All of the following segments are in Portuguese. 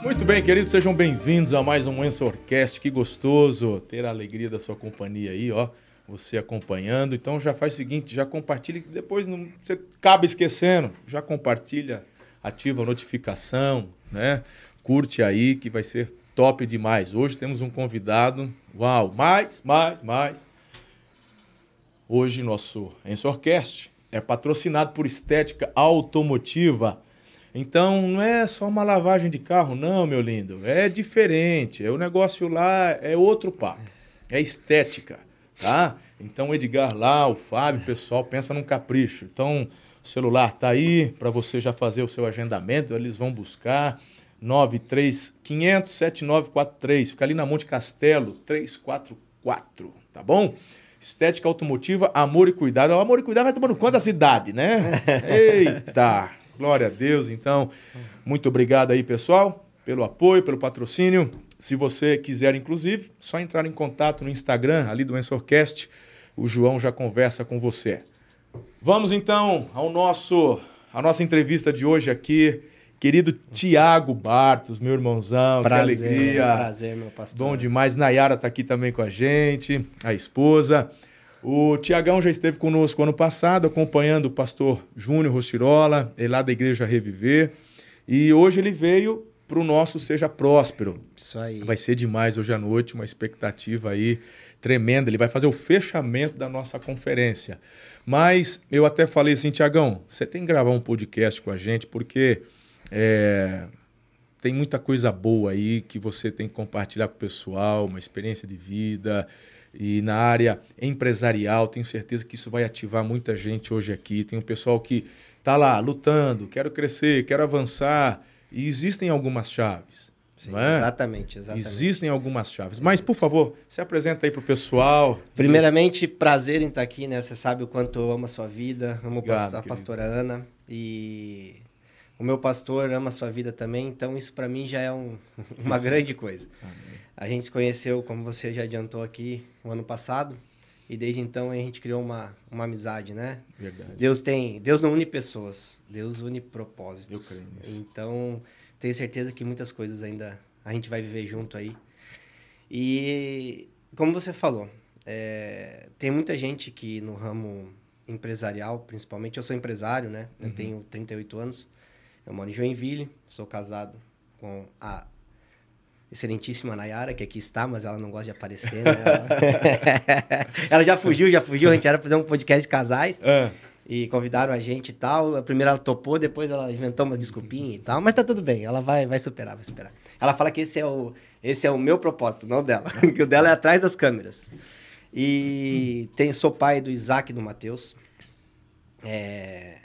Muito bem, queridos, sejam bem-vindos a mais um Ensorcast. Que gostoso ter a alegria da sua companhia aí, ó. Você acompanhando. Então já faz o seguinte, já compartilha, depois não, você acaba esquecendo, já compartilha, ativa a notificação, né? Curte aí que vai ser top demais. Hoje temos um convidado. Uau, mais, mais, mais. Hoje nosso Ensorcast é patrocinado por Estética Automotiva. Então não é só uma lavagem de carro, não, meu lindo. É diferente. É o negócio lá é outro papo. É estética, tá? Então o Edgar lá, o Fábio, o pessoal pensa num capricho. Então o celular tá aí para você já fazer o seu agendamento. Eles vão buscar 93500 7943. Fica ali na Monte Castelo 344, tá bom? Estética automotiva, amor e cuidado. O amor e cuidado vai tomando conta da cidade, né? Eita! Glória a Deus. Então, muito obrigado aí, pessoal, pelo apoio, pelo patrocínio. Se você quiser, inclusive, só entrar em contato no Instagram, ali do Ensorcast. O João já conversa com você. Vamos então ao nosso a nossa entrevista de hoje aqui. Querido Tiago Bartos, meu irmãozão, Prazer, que alegria. Prazer, meu pastor. Bom demais. Nayara está aqui também com a gente, a esposa. O Tiagão já esteve conosco ano passado, acompanhando o pastor Júnior Rostirola, ele lá da Igreja Reviver. E hoje ele veio para o nosso Seja Próspero. Isso aí. Vai ser demais hoje à noite, uma expectativa aí tremenda. Ele vai fazer o fechamento da nossa conferência. Mas eu até falei assim, Tiagão, você tem que gravar um podcast com a gente, porque é, tem muita coisa boa aí que você tem que compartilhar com o pessoal, uma experiência de vida. E na área empresarial, tenho certeza que isso vai ativar muita gente hoje aqui. Tem um pessoal que está lá lutando, quero crescer, quero avançar. E existem algumas chaves. Sim, é? Exatamente, exatamente. Existem algumas chaves. Mas, por favor, se apresenta aí para o pessoal. Primeiramente, prazer em estar aqui, né? Você sabe o quanto eu amo a sua vida, amo Obrigado, a querido. pastora Ana. E o meu pastor ama a sua vida também, então isso para mim já é um- uma Isso. grande coisa. Amém. A gente se conheceu, como você já adiantou aqui, o ano passado. E desde então a gente criou uma, uma amizade, né? Verdade. Deus tem, Deus não une pessoas, Deus une propósitos. Eu creio nisso. Então, tenho certeza que muitas coisas ainda a gente vai viver junto aí. E como você falou, é, tem muita gente que no ramo empresarial, principalmente, eu sou empresário, né? Eu Uhum. tenho 38 anos, eu moro em Joinville, sou casado com a excelentíssima Nayara, que aqui está, mas ela não gosta de aparecer, né? Ela, já fugiu, já fugiu, a gente era fazer um podcast de casais Ah, e convidaram a gente e tal. A primeira ela topou, depois ela inventou umas desculpinhas e tal, mas tá tudo bem, ela vai, vai superar, vai superar. Ela fala que esse é o, esse é o meu propósito, não o dela, que o dela é atrás das câmeras. E tem, sou pai do Isaac e do Matheus. É,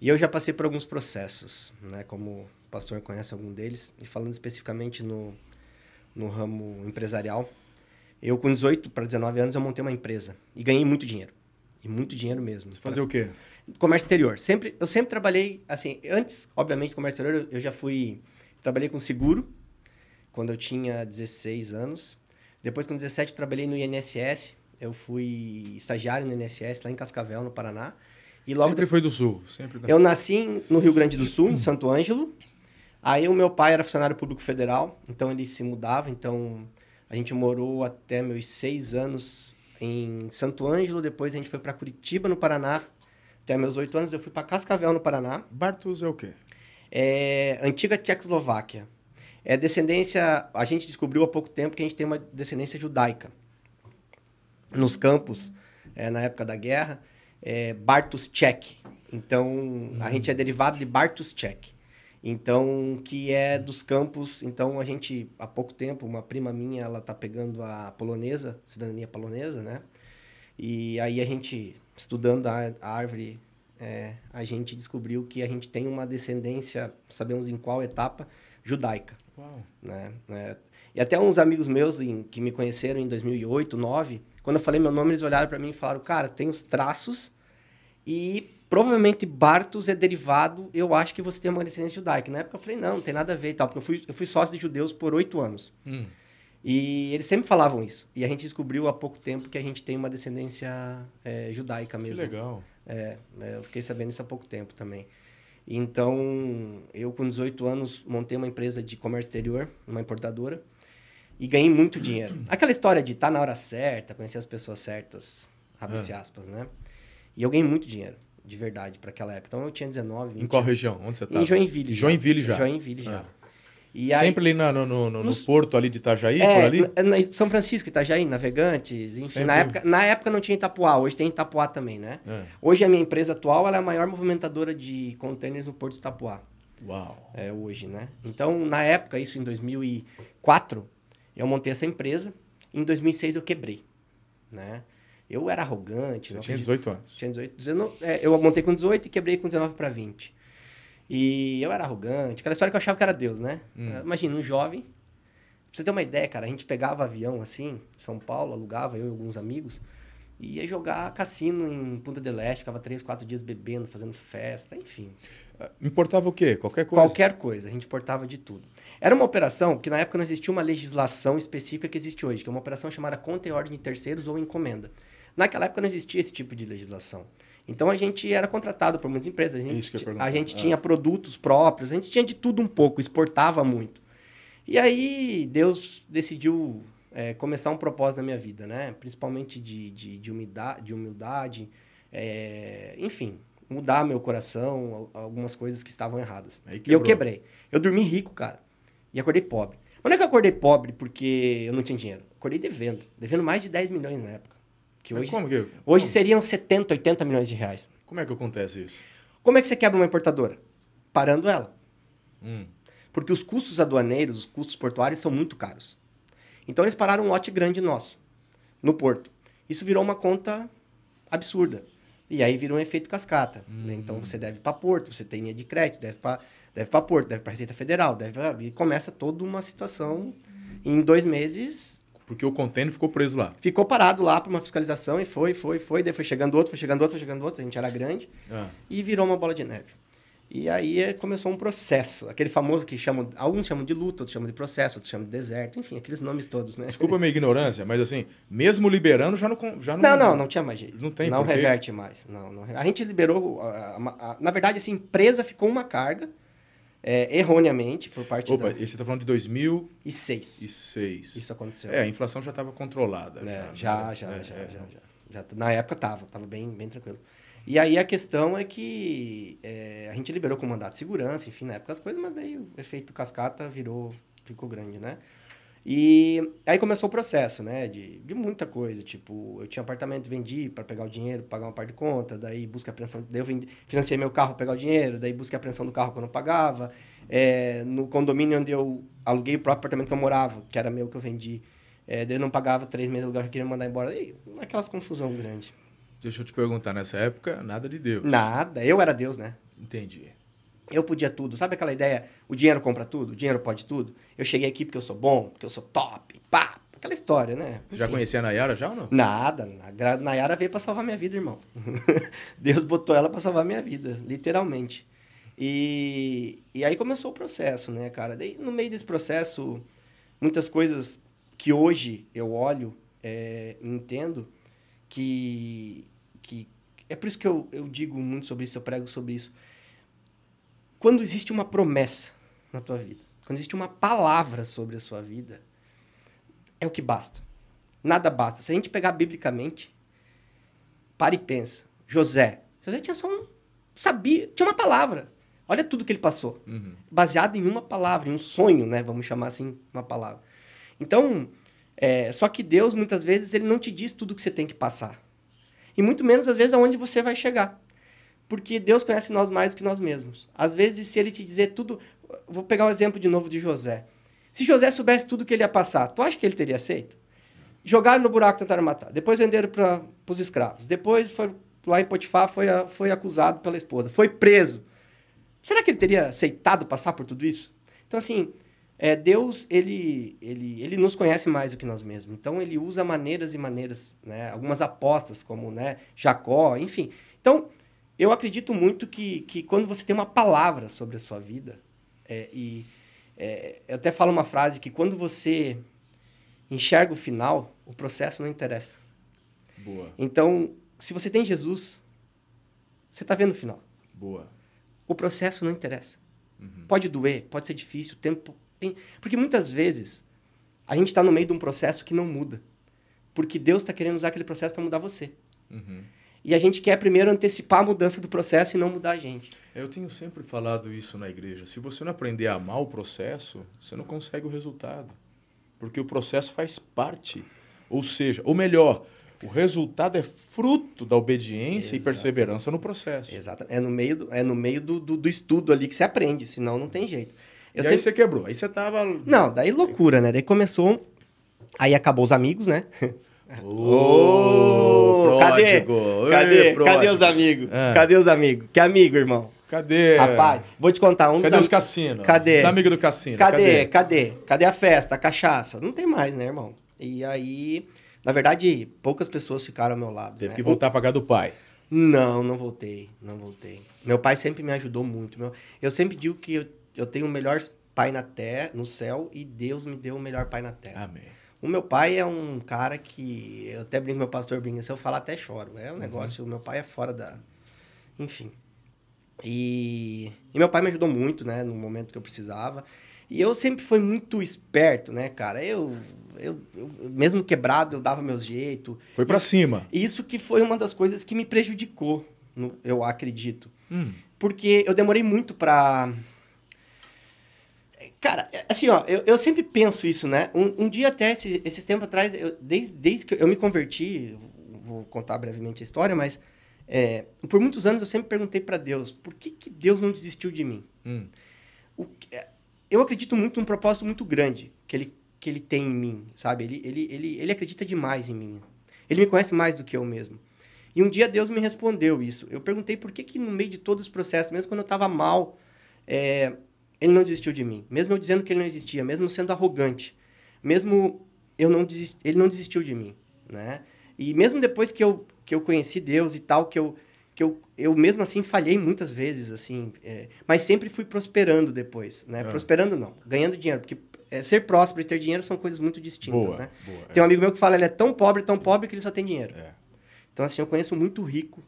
e eu já passei por alguns processos, né? Como o pastor conhece algum deles. E falando especificamente no, no ramo empresarial, eu com 18 para 19 anos eu montei uma empresa e ganhei muito dinheiro. E muito dinheiro mesmo. você fazer o quê? Comércio exterior. Sempre, eu sempre trabalhei, assim, antes, obviamente, comércio exterior, eu, eu já fui, trabalhei com seguro, quando eu tinha 16 anos. Depois, com 17, trabalhei no INSS. Eu fui estagiário no INSS, lá em Cascavel, no Paraná. E logo sempre foi do Sul. Sempre da... eu nasci no Rio Grande do Sul, em Santo Ângelo. Aí o meu pai era funcionário público federal, então ele se mudava. Então a gente morou até meus seis anos em Santo Ângelo. Depois a gente foi para Curitiba, no Paraná. Até meus oito anos eu fui para Cascavel, no Paraná. Bartos é o quê? É antiga Tchecoslováquia. É descendência. A gente descobriu há pouco tempo que a gente tem uma descendência judaica. Nos campos, é, na época da guerra, é Bartos Czech. Então, a gente é derivado de Bartos Czech. Então, que é dos campos. Então, a gente, há pouco tempo, uma prima minha, ela tá pegando a polonesa, cidadania polonesa, né? E aí a gente, estudando a, a árvore, é, a gente descobriu que a gente tem uma descendência, sabemos em qual etapa, judaica, Uau. né? É, e até uns amigos meus em- que me conheceram em 2008, 2009, quando eu falei meu nome, eles olharam para mim e falaram, cara, tem os traços e provavelmente Bartos é derivado, eu acho que você tem uma descendência judaica. Na época eu falei, não, não tem nada a ver e tal, porque eu fui, eu fui sócio de judeus por oito anos. Hum. E eles sempre falavam isso. E a gente descobriu há pouco tempo que a gente tem uma descendência é, judaica Que mesmo. legal. É, é, eu fiquei sabendo isso há pouco tempo também. Então, eu com 18 anos montei uma empresa de comércio exterior, uma importadora, e ganhei muito dinheiro. Aquela história de estar tá na hora certa, conhecer as pessoas certas, abre-se ah. aspas, né? E eu ganhei muito dinheiro, de verdade, para aquela época. Então, eu tinha 19, 20 Em qual região? Onde você estava? Em Joinville. Joinville já. Joinville já. Ah. E Sempre aí, ali na, no, no, no, nos, porto ali de Itajaí, é, por ali? Na, São Francisco, Itajaí, Navegantes, enfim. Na época, na época não tinha Itapuá, hoje tem Itapuá também, né? É. Hoje a minha empresa atual é a maior movimentadora de containers no Porto de Itapuá. Uau! É hoje, né? Então, na época, isso em 2004, eu montei essa empresa. Em 2006 eu quebrei, né? Eu era arrogante. Você tinha 18 anos. Tinha 18. 19, é, eu montei com 18 e quebrei com 19 para 20. E eu era arrogante, aquela história que eu achava que era Deus, né? Hum. Imagina, um jovem. Pra você ter uma ideia, cara, a gente pegava avião assim, São Paulo, alugava, eu e alguns amigos, e ia jogar cassino em Punta del Este, ficava três, quatro dias bebendo, fazendo festa, enfim. Ah, importava o quê? Qualquer coisa? Qualquer coisa, a gente importava de tudo. Era uma operação que na época não existia uma legislação específica que existe hoje, que é uma operação chamada conta e ordem de terceiros ou encomenda. Naquela época não existia esse tipo de legislação. Então a gente era contratado por muitas empresas. A gente, a gente tinha é. produtos próprios, a gente tinha de tudo um pouco, exportava muito. E aí Deus decidiu é, começar um propósito na minha vida, né? Principalmente de, de, de humildade, de humildade é, enfim, mudar meu coração, algumas coisas que estavam erradas. E eu quebrei. Eu dormi rico, cara, e acordei pobre. Mas não é que eu acordei pobre porque eu não tinha dinheiro. Acordei devendo. Devendo mais de 10 milhões na época. Que hoje, como que, como? hoje seriam 70, 80 milhões de reais. Como é que acontece isso? Como é que você quebra uma importadora? Parando ela. Hum. Porque os custos aduaneiros, os custos portuários são muito caros. Então eles pararam um lote grande nosso, no porto. Isso virou uma conta absurda. E aí virou um efeito cascata. Né? Então hum. você deve para porto, você tem linha de crédito, deve para deve porto, deve para Receita Federal, deve pra... e começa toda uma situação. Em dois meses, porque o container ficou preso lá. Ficou parado lá para uma fiscalização e foi, foi, foi. Daí foi chegando outro, foi chegando outro, foi chegando outro. A gente era grande. Ah. E virou uma bola de neve. E aí é, começou um processo. Aquele famoso que chamam... Alguns chamam de luta, outros chamam de processo, outros chamam de deserto. Enfim, aqueles nomes todos, né? Desculpa a minha ignorância, mas assim, mesmo liberando, já não... Já não, não, não, não tinha mais jeito. Não tem Não reverte mais. Não, não, a gente liberou... A, a, a, na verdade, assim, empresa ficou uma carga é, erroneamente por parte Opa, da... e você está falando de 2006. E seis. Isso aconteceu. É, a inflação já estava controlada. É, já, já, né? já, é, já, já, já, já, Na época estava, estava bem, bem tranquilo. E aí a questão é que é, a gente liberou com mandato de segurança, enfim, na época as coisas, mas daí o efeito cascata virou, ficou grande, né? E aí começou o processo, né? De, de muita coisa. Tipo, eu tinha apartamento, vendi para pegar o dinheiro, pagar uma parte de conta, daí busca a apreensão. Daí eu vendi, financei meu carro para pegar o dinheiro, daí busca a apreensão do carro que eu não pagava. É, no condomínio onde eu aluguei o próprio apartamento que eu morava, que era meu que eu vendi, é, daí eu não pagava três meses de aluguel, eu queria mandar embora. E aquelas confusão grande. Deixa eu te perguntar, nessa época, nada de Deus. Nada, eu era Deus, né? Entendi. Eu podia tudo. Sabe aquela ideia? O dinheiro compra tudo? O dinheiro pode tudo? Eu cheguei aqui porque eu sou bom, porque eu sou top, pá. Aquela história, né? Você já conhecia a Nayara já ou não? Nada. A Nayara veio para salvar minha vida, irmão. Deus botou ela para salvar minha vida, literalmente. E, e aí começou o processo, né, cara? Daí, no meio desse processo, muitas coisas que hoje eu olho é, entendo que, que... É por isso que eu, eu digo muito sobre isso, eu prego sobre isso quando existe uma promessa na tua vida, quando existe uma palavra sobre a sua vida, é o que basta. Nada basta. Se a gente pegar biblicamente, para e pensa. José. José tinha só um. Sabia, tinha uma palavra. Olha tudo que ele passou. Uhum. Baseado em uma palavra, em um sonho, né? Vamos chamar assim, uma palavra. Então, é, só que Deus, muitas vezes, ele não te diz tudo que você tem que passar. E muito menos, às vezes, aonde você vai chegar porque Deus conhece nós mais do que nós mesmos. Às vezes, se ele te dizer tudo. Vou pegar um exemplo de novo de José. Se José soubesse tudo que ele ia passar, tu acha que ele teria aceito? Jogaram no buraco, tentaram matar. Depois venderam para os escravos. Depois foi lá em Potifar, foi, foi acusado pela esposa. Foi preso. Será que ele teria aceitado passar por tudo isso? Então, assim, é, Deus, ele, ele, ele nos conhece mais do que nós mesmos. Então, ele usa maneiras e maneiras, né? Algumas apostas, como né, Jacó, enfim. Então, eu acredito muito que, que quando você tem uma palavra sobre a sua vida, é, e é, eu até falo uma frase que quando você enxerga o final, o processo não interessa. Boa. Então, se você tem Jesus, você está vendo o final. Boa. O processo não interessa. Uhum. Pode doer, pode ser difícil, o tempo. Porque muitas vezes a gente está no meio de um processo que não muda. Porque Deus está querendo usar aquele processo para mudar você. Uhum. E a gente quer primeiro antecipar a mudança do processo e não mudar a gente. Eu tenho sempre falado isso na igreja. Se você não aprender a amar o processo, você não consegue o resultado. Porque o processo faz parte. Ou seja, ou melhor, o resultado é fruto da obediência Exato. e perseverança no processo. Exato. É no meio, do, é no meio do, do, do estudo ali que você aprende, senão não tem jeito. Eu e sempre... aí você quebrou, aí você tava... Não, daí loucura, né? Daí começou... Aí acabou os amigos, né? Ô, oh, cadê? Cadê? Cadê os amigos? É. Cadê os amigos? Que amigo, irmão? Cadê? Rapaz, vou te contar um Cadê os am... cassinos? Cadê? Os amigos do cassino. Cadê? Cadê? Cadê a festa, a cachaça? Não tem mais, né, irmão? E aí, na verdade, poucas pessoas ficaram ao meu lado. Teve né? que voltar a pagar do pai. Não, não voltei, não voltei. Meu pai sempre me ajudou muito. Meu... Eu sempre digo que eu, eu tenho o melhor pai na terra, no céu, e Deus me deu o melhor pai na terra. Amém. O meu pai é um cara que. Eu até brinco, meu pastor brinca, se eu falar até choro. É um uhum. negócio, o meu pai é fora da. Enfim. E, e meu pai me ajudou muito, né, no momento que eu precisava. E eu sempre fui muito esperto, né, cara? Eu, eu, eu mesmo quebrado, eu dava meus jeitos. Foi para cima. Isso que foi uma das coisas que me prejudicou, eu acredito. Hum. Porque eu demorei muito para Cara, é, assim, ó, eu, eu sempre penso isso, né? Um, um dia até, esse, esses tempos atrás, eu, desde, desde que eu me converti, vou contar brevemente a história, mas é, por muitos anos eu sempre perguntei para Deus, por que, que Deus não desistiu de mim? Hum. O, é, eu acredito muito num propósito muito grande que ele, que ele tem em mim, sabe? Ele, ele, ele, ele acredita demais em mim. Ele me conhece mais do que eu mesmo. E um dia Deus me respondeu isso. Eu perguntei por que, que no meio de todos os processos, mesmo quando eu estava mal, é, ele não desistiu de mim. Mesmo eu dizendo que ele não existia, mesmo sendo arrogante, mesmo eu não desist... ele não desistiu de mim, né? E mesmo depois que eu, que eu conheci Deus e tal, que eu, que eu, eu mesmo assim falhei muitas vezes, assim, é... mas sempre fui prosperando depois, né? É. Prosperando não, ganhando dinheiro, porque é, ser próspero e ter dinheiro são coisas muito distintas, boa, né? Boa, tem um amigo meu que fala, ele é tão pobre, tão pobre que ele só tem dinheiro. É. Então, assim, eu conheço muito rico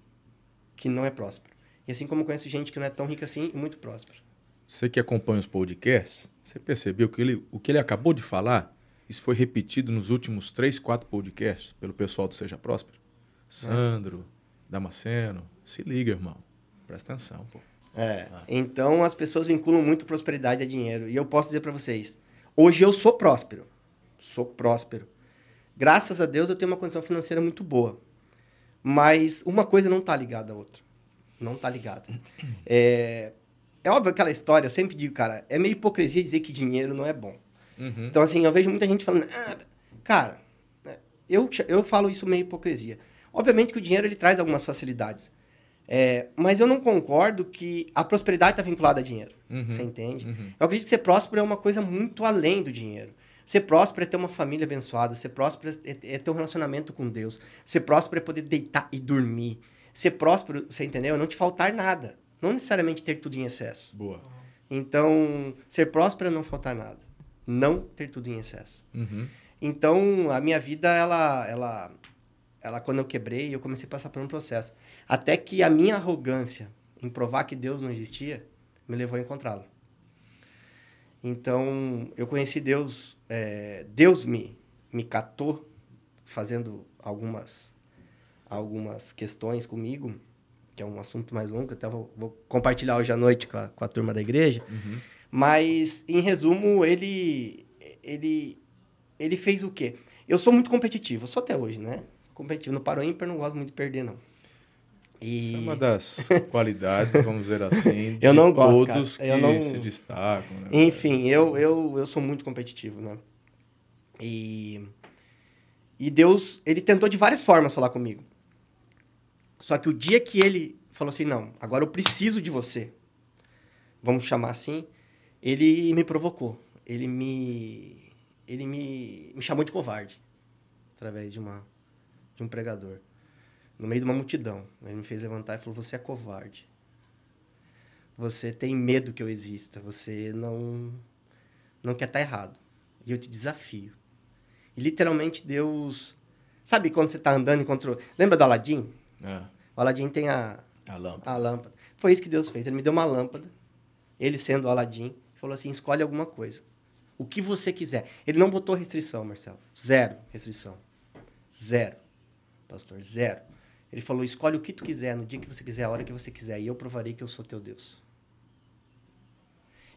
que não é próspero. E assim como eu conheço gente que não é tão rica assim e muito próspero. Você que acompanha os podcasts, você percebeu que ele, o que ele acabou de falar, isso foi repetido nos últimos três, quatro podcasts pelo pessoal do Seja Próspero? Sandro, é. Damasceno, se liga, irmão. Presta atenção, pô. É, ah. então as pessoas vinculam muito prosperidade a dinheiro. E eu posso dizer para vocês, hoje eu sou próspero. Sou próspero. Graças a Deus eu tenho uma condição financeira muito boa. Mas uma coisa não está ligada à outra. Não está ligada. É, é óbvio aquela história, eu sempre digo, cara, é meio hipocrisia dizer que dinheiro não é bom. Uhum. Então, assim, eu vejo muita gente falando, ah, cara, né, eu, eu falo isso meio hipocrisia. Obviamente que o dinheiro ele traz algumas facilidades. É, mas eu não concordo que a prosperidade está vinculada a dinheiro. Uhum. Você entende? Uhum. Eu acredito que ser próspero é uma coisa muito além do dinheiro. Ser próspero é ter uma família abençoada. Ser próspero é, é ter um relacionamento com Deus. Ser próspero é poder deitar e dormir. Ser próspero, você entendeu? É não te faltar nada. Não necessariamente ter tudo em excesso. Boa. Então, ser próspero é não faltar nada. Não ter tudo em excesso. Uhum. Então, a minha vida, ela, ela, ela, quando eu quebrei, eu comecei a passar por um processo. Até que a minha arrogância em provar que Deus não existia me levou a encontrá-lo. Então, eu conheci Deus, é, Deus me, me catou fazendo algumas, algumas questões comigo que é um assunto mais longo, que eu até vou, vou, compartilhar hoje à noite com a, com a turma da igreja. Uhum. Mas, em resumo, ele, ele, ele fez o quê? Eu sou muito competitivo, sou até hoje, né? Competitivo. No Paro Ímpar não gosto muito de perder, não. E... Isso é uma das qualidades, vamos dizer assim, eu não gosto, todos cara. Eu que não... se destacam. Né? Enfim, eu, eu, eu sou muito competitivo, né? E, e Deus, ele tentou de várias formas falar comigo. Só que o dia que ele falou assim, não, agora eu preciso de você, vamos chamar assim, ele me provocou. Ele me, ele me, me chamou de covarde, através de, uma, de um pregador. No meio de uma multidão. Ele me fez levantar e falou, você é covarde. Você tem medo que eu exista. Você não, não quer estar errado. E eu te desafio. E literalmente Deus... Sabe quando você está andando e encontrou... Lembra do Aladim? É. O Aladim tem a, a lâmpada. A lâmpada. Foi isso que Deus fez. Ele me deu uma lâmpada, ele sendo o Aladim, falou assim: escolhe alguma coisa. O que você quiser. Ele não botou restrição, Marcelo. Zero restrição. Zero. Pastor, zero. Ele falou: escolhe o que tu quiser, no dia que você quiser, a hora que você quiser, e eu provarei que eu sou teu Deus.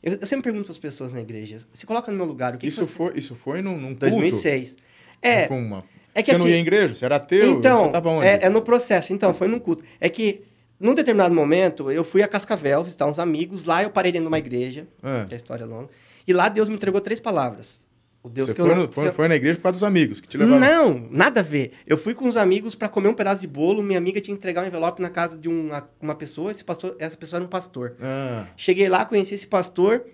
Eu, eu sempre pergunto para as pessoas na igreja: se coloca no meu lugar, o que isso, que você... foi, isso foi num, num culto? 2006. É, Foi uma... é que você não assim- ia em igreja? Você era ateu? então, você é, é no processo. Então, foi num culto. É que, num determinado momento, eu fui a Cascavel visitar uns amigos. Lá eu parei dentro de uma igreja, Ah. que é a história é longa. E lá Deus me entregou três palavras. O Deus Você que foi, eu não... foi, eu- foi na igreja por causa dos amigos que te levaram. Não, nada a ver. Eu fui com uns amigos para comer um pedaço de bolo. Minha amiga tinha que entregar um envelope na casa de uma, uma pessoa. Esse pastor, essa pessoa era um pastor. Ah, Cheguei lá, conheci esse pastor.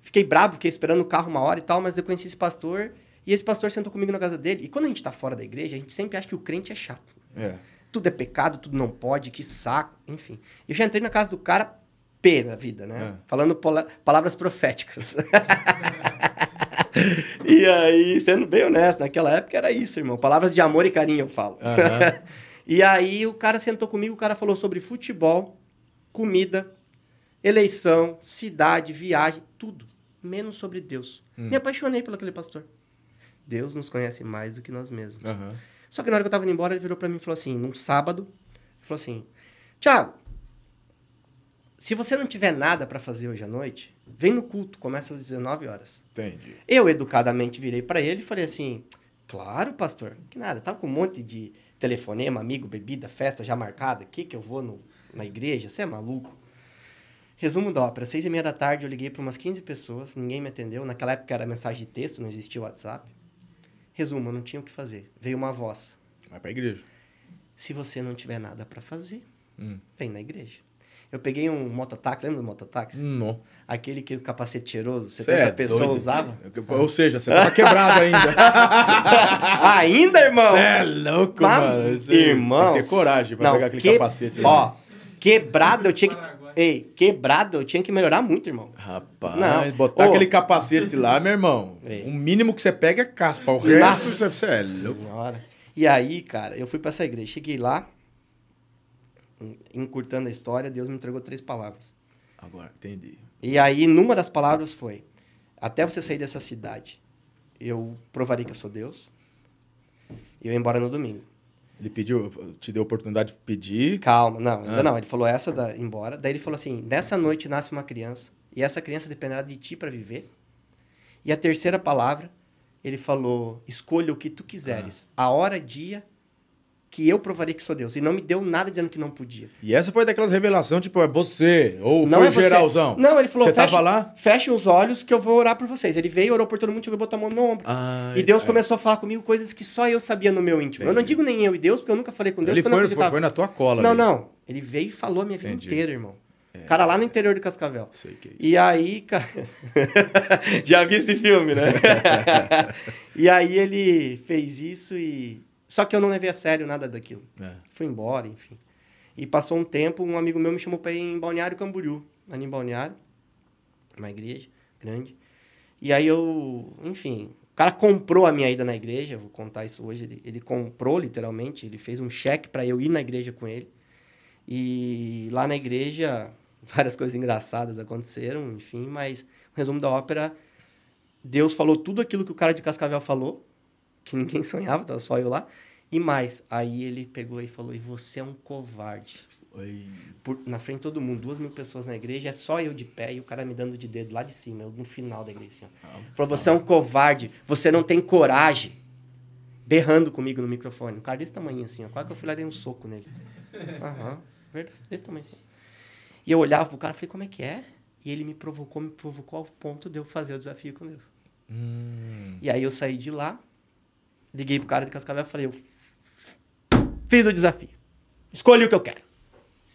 Fiquei brabo, fiquei esperando o carro uma hora e tal, mas eu conheci esse pastor. E esse pastor sentou comigo na casa dele. E quando a gente tá fora da igreja, a gente sempre acha que o crente é chato. é. Tudo é pecado, tudo não pode, que saco, enfim. Eu já entrei na casa do cara P na vida, né? É. Falando palavras proféticas. e aí, sendo bem honesto, naquela época era isso, irmão. Palavras de amor e carinho, eu falo. Aham. e aí o cara sentou comigo, o cara falou sobre futebol, comida, eleição, cidade, viagem, tudo. Menos sobre Deus. Hum. Me apaixonei por aquele pastor. Deus nos conhece mais do que nós mesmos. Aham. Só que na hora que eu tava indo embora, ele virou pra mim e falou assim, num sábado, falou assim, Tiago, se você não tiver nada pra fazer hoje à noite, vem no culto, começa às 19 horas. Entendi. Eu, educadamente, virei pra ele e falei assim, claro, pastor, que nada, tava com um monte de telefonema, amigo, bebida, festa já marcada, que que eu vou no, na igreja? Você é maluco? Resumo da ópera, seis e meia da tarde eu liguei para umas 15 pessoas, ninguém me atendeu, naquela época era mensagem de texto, não existia WhatsApp. Resumo, eu não tinha o que fazer. Veio uma voz, Vai pra igreja. se você não tiver nada para fazer, Hum. vem na igreja. Eu peguei um mototáxi, lembra do mototáxi? Não. Aquele que o capacete cheiroso, Cê 70 é pessoas usavam. Ou seja, você tava quebrado ainda. Ainda, irmão? Você é louco, Mas, mano. Cê irmão. Tem que ter coragem pra não, pegar aquele que- capacete. Ó, quebrado eu tinha que. Ei, quebrado eu tinha que melhorar muito, irmão. Rapaz, Não. botar Ô. aquele capacete lá, meu irmão. É. O mínimo que você pega é caspa. O resto, Nossa você é louco. Senhora. E aí, cara, eu fui pra essa igreja. Cheguei lá, encurtando a história, Deus me entregou três palavras. Agora, entendi. E aí, numa das palavras foi: Até você sair dessa cidade, eu provarei que eu sou Deus. E eu ia embora no domingo. Ele pediu, te deu a oportunidade de pedir. Calma, não, ainda Ah. não. Ele falou essa da embora. Daí ele falou assim: nessa noite nasce uma criança, e essa criança dependerá de ti para viver. E a terceira palavra, ele falou: escolha o que tu quiseres, Ah. a hora, dia, que eu provarei que sou Deus. E não me deu nada dizendo que não podia. E essa foi daquelas revelações, tipo, é você. Ou não foi é você. geralzão. Não, ele falou: Você fecha, tava lá? fecha os olhos que eu vou orar por vocês. Ele veio, orou por todo mundo, e botou a mão no meu ombro. Ah, E Deus é. começou a falar comigo coisas que só eu sabia no meu íntimo. Eu não Entendi. digo nem eu e Deus, porque eu nunca falei com Deus. Ele foi, foi, foi na tua cola. Não, ali. não. Ele veio e falou a minha vida Entendi. inteira, irmão. Cara lá no interior de Cascavel. Sei que é isso. E aí, cara. Já vi esse filme, né? e aí ele fez isso e. Só que eu não levei a sério nada daquilo. É. Fui embora, enfim. E passou um tempo, um amigo meu me chamou para ir em Balneário Camboriú, ali em Balneário, uma igreja grande. E aí eu, enfim, o cara comprou a minha ida na igreja, vou contar isso hoje. Ele, ele comprou, literalmente, ele fez um cheque para eu ir na igreja com ele. E lá na igreja, várias coisas engraçadas aconteceram, enfim, mas o resumo da ópera, Deus falou tudo aquilo que o cara de Cascavel falou, que ninguém sonhava, tava só eu lá. E mais, aí ele pegou e falou: E você é um covarde. Por- na frente de todo mundo, duas mil pessoas na igreja, é só eu de pé e o cara me dando de dedo lá de cima, eu no final da igreja. Assim, ó. Falou: Você é um covarde, você não tem coragem. Berrando comigo no microfone. Um cara desse tamanho assim, ó. Quase que eu fui lá e dei um soco nele. Aham, verdade, desse tamanho assim. E eu olhava pro cara e falei: Como é que é? E ele me provocou, me provocou ao ponto de eu fazer o desafio com Deus. Hum. E aí eu saí de lá, liguei pro cara de Cascavel e falei, eu fiz o desafio. Escolhi o que eu quero.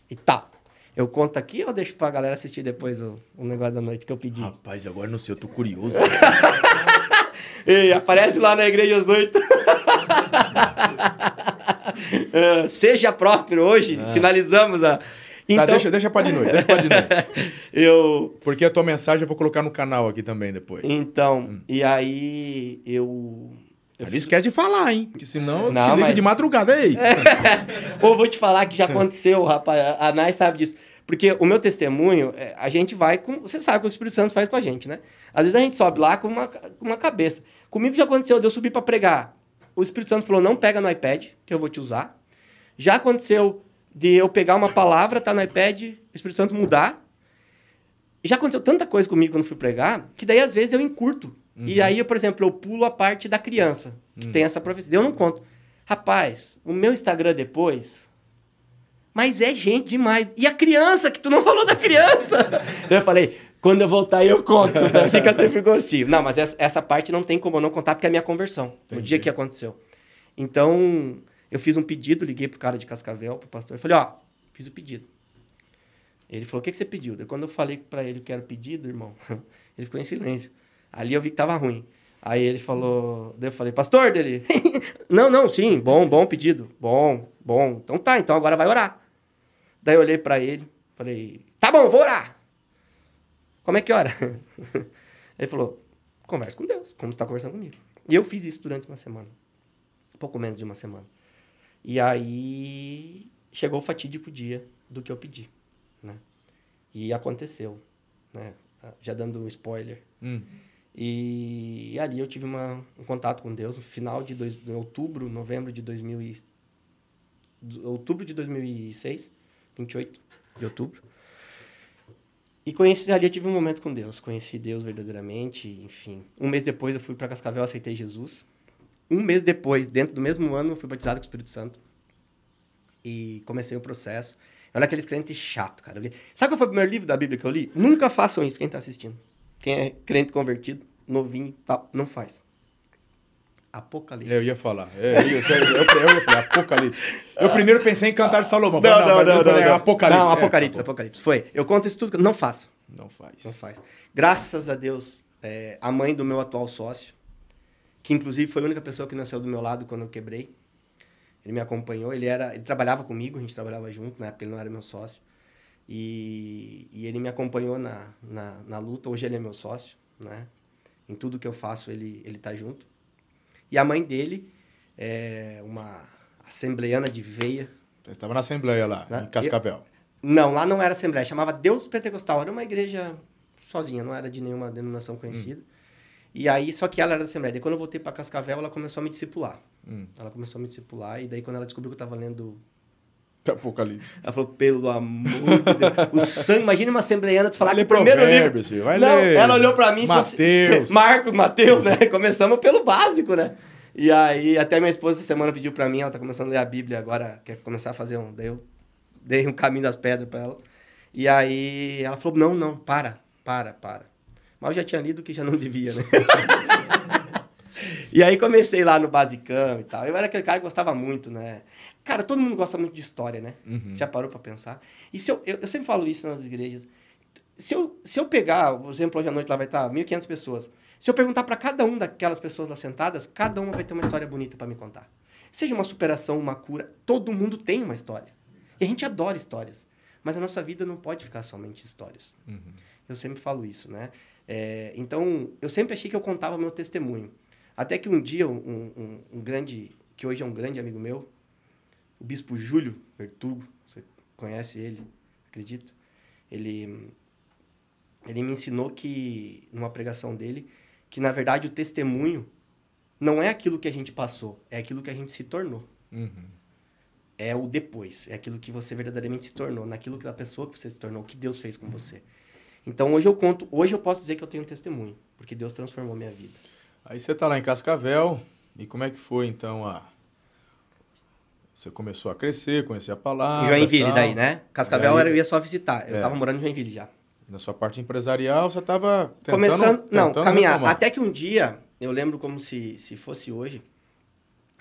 E tal. Eu conto aqui ou deixo pra galera assistir depois o, o negócio da noite que eu pedi? Rapaz, agora não sei, eu tô curioso. Ei, aparece lá na igreja às oito. Ah, seja próspero hoje. Finalizamos a. Então, tá, deixa, deixa pra de noite, deixa pra de noite. eu. Porque a tua mensagem eu vou colocar no canal aqui também depois. Então, Hum. e aí eu. Eu Não esquece de falar, hein? Porque senão eu Não, te mas- de madrugada aí. Ou vou te falar que já aconteceu, rapaz. A Nai sabe disso. Porque o meu testemunho, é, a gente vai com. Você sabe o que o Espírito Santo faz com a gente, né? Às vezes a gente sobe lá com uma, com uma cabeça. Comigo já aconteceu, de eu subir para pregar. O Espírito Santo falou: não pega no iPad, que eu vou te usar. Já aconteceu de eu pegar uma palavra, tá no iPad, o Espírito Santo mudar. Já aconteceu tanta coisa comigo quando fui pregar, que daí às vezes eu encurto. Uhum. E aí, eu, por exemplo, eu pulo a parte da criança, que uhum. tem essa profecia. Eu não conto. Rapaz, o meu Instagram depois. Mas é gente demais. E a criança, que tu não falou da criança? eu falei, quando eu voltar eu conto. Né? Fica sempre gostinho. Não, mas essa, essa, parte não tem como eu não contar, porque é a minha conversão. Entendi. No dia que aconteceu. Então, eu fiz um pedido, liguei pro cara de Cascavel, pro pastor, falei, ó, fiz o pedido. Ele falou, o que, que você pediu? Daí, quando eu falei para ele que era o pedido, irmão, ele ficou em silêncio. Ali eu vi que tava ruim. Aí ele falou, eu falei, pastor dele, não, não, sim, bom, bom pedido, bom, bom. Então tá, então agora vai orar. Daí eu olhei para ele, falei, tá bom, vou orar. Como é que ora? Ele falou, conversa com Deus, como está conversando comigo. E eu fiz isso durante uma semana, pouco menos de uma semana. E aí chegou o fatídico dia do que eu pedi, né? E aconteceu, né? Já dando um spoiler. Hum. E, ali eu tive uma, um contato com Deus no final de, dois, outubro, novembro de 2000 e, outubro de 2006, 28 de outubro. E conheci ali, eu tive um momento com Deus. Conheci Deus verdadeiramente, enfim. Um mês depois eu fui para Cascavel, aceitei Jesus. Um mês depois, dentro do mesmo ano, eu fui batizado com o Espírito Santo. E comecei o processo. Olha aqueles crentes chato, cara. Sabe qual foi o primeiro livro da Bíblia que eu li? Nunca façam isso, quem está assistindo. Quem é crente convertido, novinho, tal, não faz. Apocalipse. Eu ia falar. É, eu, eu, eu, eu ia falar Apocalipse. Eu primeiro pensei em cantar de Salomão. Não, não, não, não, não, Apocalipse. Não, Apocalipse, é, Apocalipse. Foi. Eu conto isso tudo. Não faço. Não faz. Não faz. Graças a Deus, é, a mãe do meu atual sócio, que inclusive foi a única pessoa que nasceu do meu lado quando eu quebrei. Ele me acompanhou, ele era, ele trabalhava comigo, a gente trabalhava junto, na época ele não era meu sócio. E, e ele me acompanhou na, na, na luta, hoje ele é meu sócio, né? Em tudo que eu faço, ele, ele tá junto. E a mãe dele é uma assembleiana de veia. Você estava na assembleia lá, né? em Cascavel. Eu, não, lá não era assembleia, chamava Deus Pentecostal. Era uma igreja sozinha, não era de nenhuma denominação conhecida. Hum. E aí, só que ela era da assembleia. Daí quando eu voltei para Cascavel, ela começou a me discipular. Hum. Ela começou a me discipular, e daí quando ela descobriu que eu estava lendo Apocalipse. Ela falou, pelo amor de Deus. O sangue, imagina uma assembleiana tu falar vai que o primeiro livro... Filho, vai não, ler. ela olhou para mim e falou assim, Marcos, Mateus, né? Começamos pelo básico, né? E aí, até minha esposa essa semana pediu para mim, ela tá começando a ler a Bíblia agora, quer começar a fazer um... Daí eu dei um caminho das pedras para ela. E aí, ela falou, não, não, para, para, para. Mas eu já tinha lido que já não devia, né? e aí comecei lá no basicão e tal. Eu era aquele cara que gostava muito, né? Cara, todo mundo gosta muito de história, né? Uhum. Já parou para pensar? E se eu, eu, eu, sempre falo isso nas igrejas. Se eu, se eu pegar, por exemplo, hoje à noite lá vai estar 1.500 pessoas. Se eu perguntar para cada um daquelas pessoas lá sentadas, cada uma vai ter uma história bonita para me contar. Seja uma superação, uma cura, todo mundo tem uma história. E a gente adora histórias. Mas a nossa vida não pode ficar somente histórias. Uhum. Eu sempre falo isso, né? É, então, eu sempre achei que eu contava meu testemunho. Até que um dia, um, um, um grande, que hoje é um grande amigo meu, o bispo Júlio Vertugo, você conhece ele, acredito. Ele, ele me ensinou que, numa pregação dele, que na verdade o testemunho não é aquilo que a gente passou, é aquilo que a gente se tornou. Uhum. É o depois, é aquilo que você verdadeiramente se tornou, naquilo que a pessoa que você se tornou, o que Deus fez com você. Então hoje eu conto, hoje eu posso dizer que eu tenho um testemunho, porque Deus transformou minha vida. Aí você está lá em Cascavel, e como é que foi então a você começou a crescer, conhecer a palavra. Joinville, daí, né? Cascavel aí, eu ia só visitar. Eu é. tava morando em Joinville já. Na sua parte empresarial, você estava Começando, não, caminhar. Retomar. Até que um dia, eu lembro como se, se fosse hoje,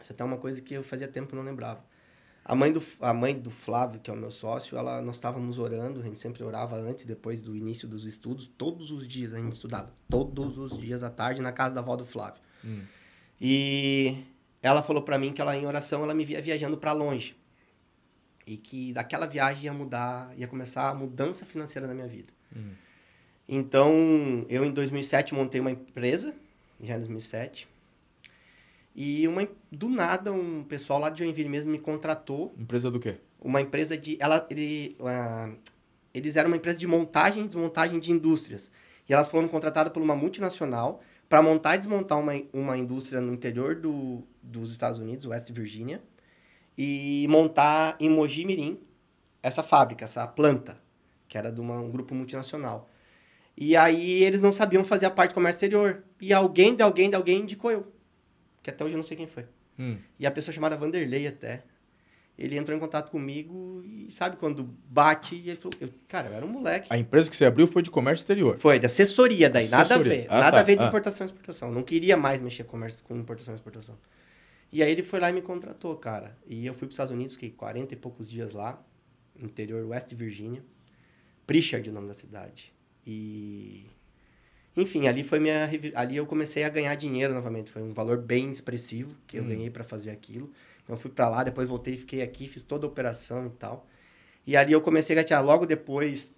isso até é uma coisa que eu fazia tempo que não lembrava. A mãe, do, a mãe do Flávio, que é o meu sócio, ela, nós estávamos orando, a gente sempre orava antes e depois do início dos estudos, todos os dias a gente estudava, todos os dias à tarde na casa da avó do Flávio. Hum. E ela falou para mim que ela em oração ela me via viajando para longe e que daquela viagem ia mudar, ia começar a mudança financeira na minha vida. Hum. Então, eu em 2007 montei uma empresa, já em 2007. E uma do nada um pessoal lá de Joinville mesmo me contratou. Empresa do quê? Uma empresa de ela ele uh, eles eram uma empresa de montagem e desmontagem de indústrias. E elas foram contratadas por uma multinacional para montar e desmontar uma, uma indústria no interior do, dos Estados Unidos, West Virginia, e montar em Mogi Mirim essa fábrica, essa planta, que era de uma, um grupo multinacional. E aí eles não sabiam fazer a parte de comércio exterior. E alguém de alguém de alguém indicou eu. Que até hoje eu não sei quem foi. Hum. E a pessoa chamada Vanderlei até. Ele entrou em contato comigo e sabe quando bate e ele falou, eu, cara, eu era um moleque. A empresa que você abriu foi de comércio exterior. Foi, de assessoria daí, nada a Assessoria. ver. Ah, nada tá. a ver de Ah. importação e exportação. Não queria mais mexer com comércio com importação e exportação. E aí ele foi lá e me contratou, cara. E eu fui para os Estados Unidos, fiquei 40 e poucos dias lá, interior West Virginia. Pritchard, o nome da cidade. E enfim, ali foi minha ali eu comecei a ganhar dinheiro novamente, foi um valor bem expressivo que eu Hum. ganhei para fazer aquilo. Então eu fui para lá, depois voltei, e fiquei aqui, fiz toda a operação e tal. E ali eu comecei a gatear. Logo depois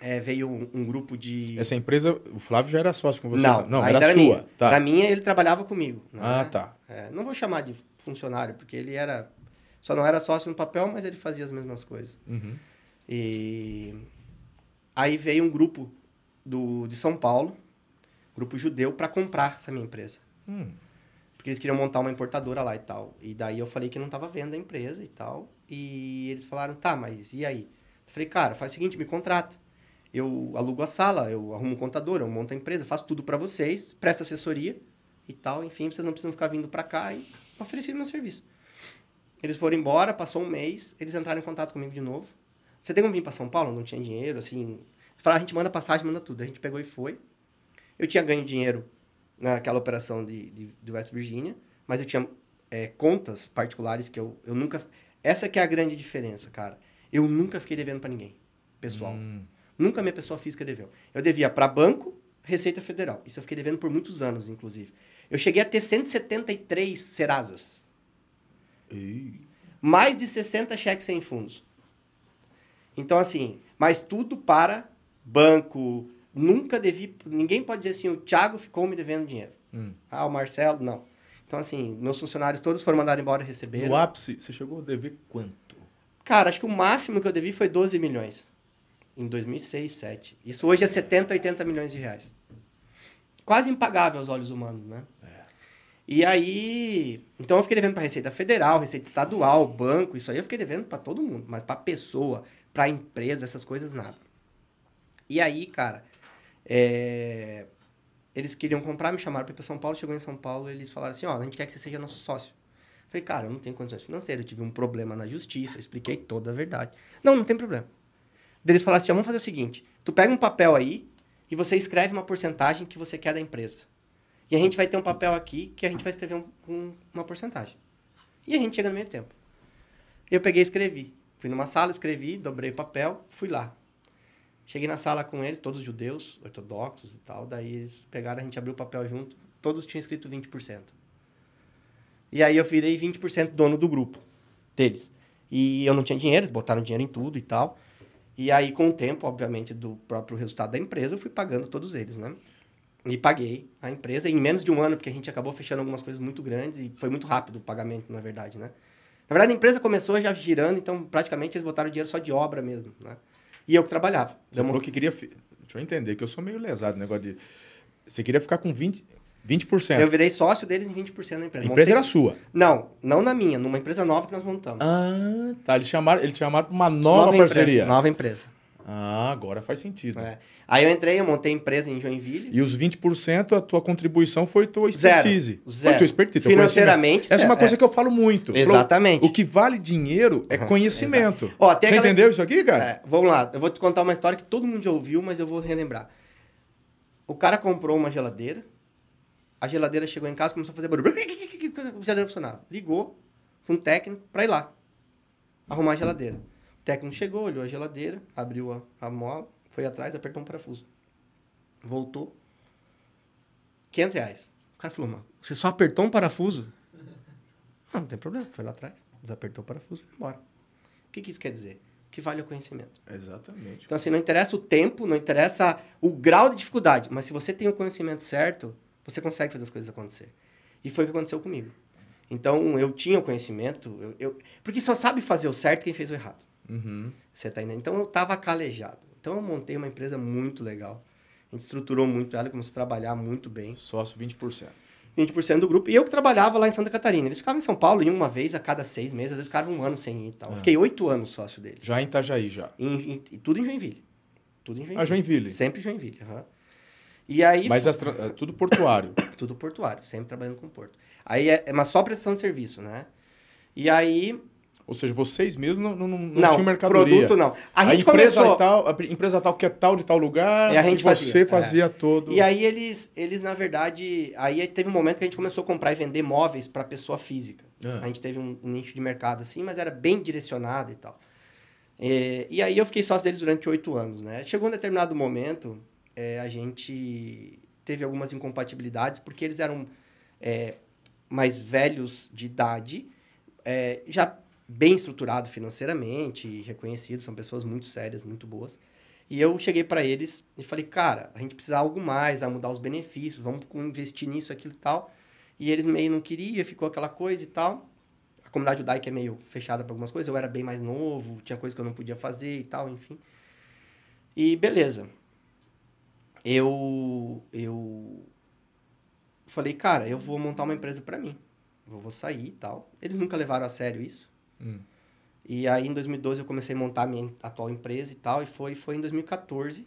eh, veio um, um grupo de Essa empresa, o Flávio já era sócio com você? não, não ainda era, sua. minha. Tá. Era minha, ele trabalhava comigo. né? Ah, tá. É, não vou chamar de funcionário, porque ele era. Só não era sócio no papel, mas ele fazia as mesmas coisas. Uhum. E aí veio um grupo do, de São Paulo, grupo judeu, para comprar essa minha empresa. Hum. Porque eles queriam montar uma importadora lá e tal. E daí eu falei que não estava vendo a empresa e tal. E eles falaram, tá, mas e aí? Eu falei, cara, faz o seguinte, me contrata. Eu alugo a sala, eu arrumo um contador, eu monto a empresa, faço tudo para vocês, presto assessoria e tal. Enfim, vocês não precisam ficar vindo para cá e ofereci meu serviço. Eles foram embora, passou um mês, eles entraram em contato comigo de novo. Você tem como vir para São Paulo? Não tinha dinheiro, assim. Falaram, a gente manda passagem, manda tudo. A gente pegou e foi. Eu tinha ganho dinheiro naquela operação de, de, de West Virginia, mas eu tinha é, contas particulares que eu, eu nunca... Essa que é a grande diferença, cara. Eu nunca fiquei devendo para ninguém, pessoal. Hum. Nunca minha pessoa física deveu. Eu devia para banco, Receita Federal. Isso eu fiquei devendo por muitos anos, inclusive. Eu cheguei a ter 173 Serasas. Ei. Mais de 60 cheques sem fundos. Então, assim, mas tudo para banco. Nunca devi. Ninguém pode dizer assim, o Thiago ficou me devendo dinheiro. Hum. Ah, o Marcelo, não. Então, assim, meus funcionários todos foram mandados embora receberam. No ápice, você chegou a dever quanto? Cara, acho que o máximo que eu devi foi 12 milhões. Em 2006, 2007. Isso hoje é 70, 80 milhões de reais. Quase impagável aos olhos humanos, né? E aí, então eu fiquei devendo para Receita Federal, Receita Estadual, banco, isso aí eu fiquei devendo para todo mundo, mas para pessoa, para empresa, essas coisas nada. E aí, cara, é, eles queriam comprar, me chamaram para ir para São Paulo, chegou em São Paulo, eles falaram assim, ó, a gente quer que você seja nosso sócio. Falei, cara, eu não tenho condições financeiras, eu tive um problema na justiça, eu expliquei toda a verdade. Não, não tem problema. Eles falaram assim, ó, vamos fazer o seguinte, tu pega um papel aí e você escreve uma porcentagem que você quer da empresa. E a gente vai ter um papel aqui que a gente vai escrever um- um- uma porcentagem. E a gente chega no meio tempo. Eu peguei e escrevi. Fui numa sala, escrevi, dobrei o papel, fui lá. Cheguei na sala com eles, todos judeus, ortodoxos e tal. Daí eles pegaram, a gente abriu o papel junto, todos tinham escrito 20%. E aí eu virei 20% dono do grupo deles. E eu não tinha dinheiro, eles botaram dinheiro em tudo e tal. E aí, com o tempo, obviamente, do próprio resultado da empresa, eu fui pagando todos eles, né? E paguei a empresa em menos de um ano, porque a gente acabou fechando algumas coisas muito grandes e foi muito rápido o pagamento, na verdade, né? Na verdade, a empresa começou já girando, então praticamente eles botaram dinheiro só de obra mesmo, né? E eu que trabalhava. Você falou que queria. fi- Deixa eu entender, que eu sou meio lesado negócio de. Você queria ficar com 20%. 20%. Eu virei sócio deles em 20% da A empresa. empresa Montei- era sua. Não, não na minha, numa empresa nova que nós montamos. Ah, tá. Eles chamaram, eles chamaram pra uma nova, parceria. Empresa, nova empresa. Ah, agora faz sentido. É. Aí eu entrei, eu montei a empresa em Joinville. E os 20%, a tua contribuição foi tua Zero. expertise. Foi Zero. tua expertise. Financeiramente. Essa é zero, uma coisa é. que eu falo muito. Exatamente. O que vale dinheiro é conhecimento. Ó, Você aquela- entendeu isso aqui, cara? É, vamos lá, eu vou te contar uma história que todo mundo já ouviu, mas eu vou relembrar. O cara comprou uma geladeira, a geladeira chegou em casa, começou a fazer barulho. A geladeira funcionava. Ligou para um técnico para ir lá arrumar a geladeira. O técnico chegou, olhou a geladeira, abriu a, a mola, foi atrás, apertou um parafuso. Voltou. 500 reais. O cara falou, mano, você só apertou um parafuso? Ah, não tem problema, foi lá atrás, desapertou o parafuso e foi embora. O que, que isso quer dizer? Que vale o conhecimento. Exatamente. Então, assim, não interessa o tempo, não interessa o grau de dificuldade, mas se você tem o conhecimento certo, você consegue fazer as coisas acontecer. E foi o que aconteceu comigo. Então, eu tinha o conhecimento, eu, eu- porque só sabe fazer o certo quem fez o errado. Uhum. Você tá entendendo? Então eu tava calejado. Então eu montei uma empresa muito legal. A gente estruturou muito ela, começou a trabalhar muito bem. Sócio 20%. 20% do grupo. E eu que trabalhava lá em Santa Catarina. Eles ficavam em São Paulo, iam uma vez a cada seis meses, às vezes ficavam um ano sem ir e tal. Ah. fiquei oito anos sócio deles. Já em Itajaí, já. Em- em- e tudo em Joinville. Tudo em Joinville. Ah, Joinville. Sempre Joinville, aham. E aí, Mas as tra- é tudo portuário. tudo portuário, sempre trabalhando com porto. Aí é, é uma só prestação de serviço, né? E aí, Ou seja, vocês mesmos não, não, não, não, tinham mercadoria. produto não. A, gente empresa começou... tal, a empresa tal que é tal de tal lugar, E a gente e você fazia, fazia todo. E aí eles, eles, na verdade, aí teve um momento que a gente começou a comprar e vender móveis para pessoa física. Ah. A gente teve um, um nicho de mercado assim, mas era bem direcionado e tal. É, e aí eu fiquei sócio deles durante oito anos, né? Chegou um determinado momento, é, a gente teve algumas incompatibilidades, porque eles eram é, mais velhos de idade, é, já bem estruturados financeiramente, reconhecidos, são pessoas muito sérias, muito boas. E eu cheguei para eles e falei, cara, a gente precisa de algo mais, vai mudar os benefícios, vamos investir nisso, aquilo e tal. E eles meio não queriam, ficou aquela coisa e tal. A comunidade judaica é meio fechada para algumas coisas, eu era bem mais novo, tinha coisa que eu não podia fazer e tal, enfim. E beleza. Eu eu falei, cara, eu vou montar uma empresa para mim. Eu vou sair e tal. Eles nunca levaram a sério isso. Hum. E aí, em 2012, eu comecei a montar a minha atual empresa e tal. E foi, foi em 2014.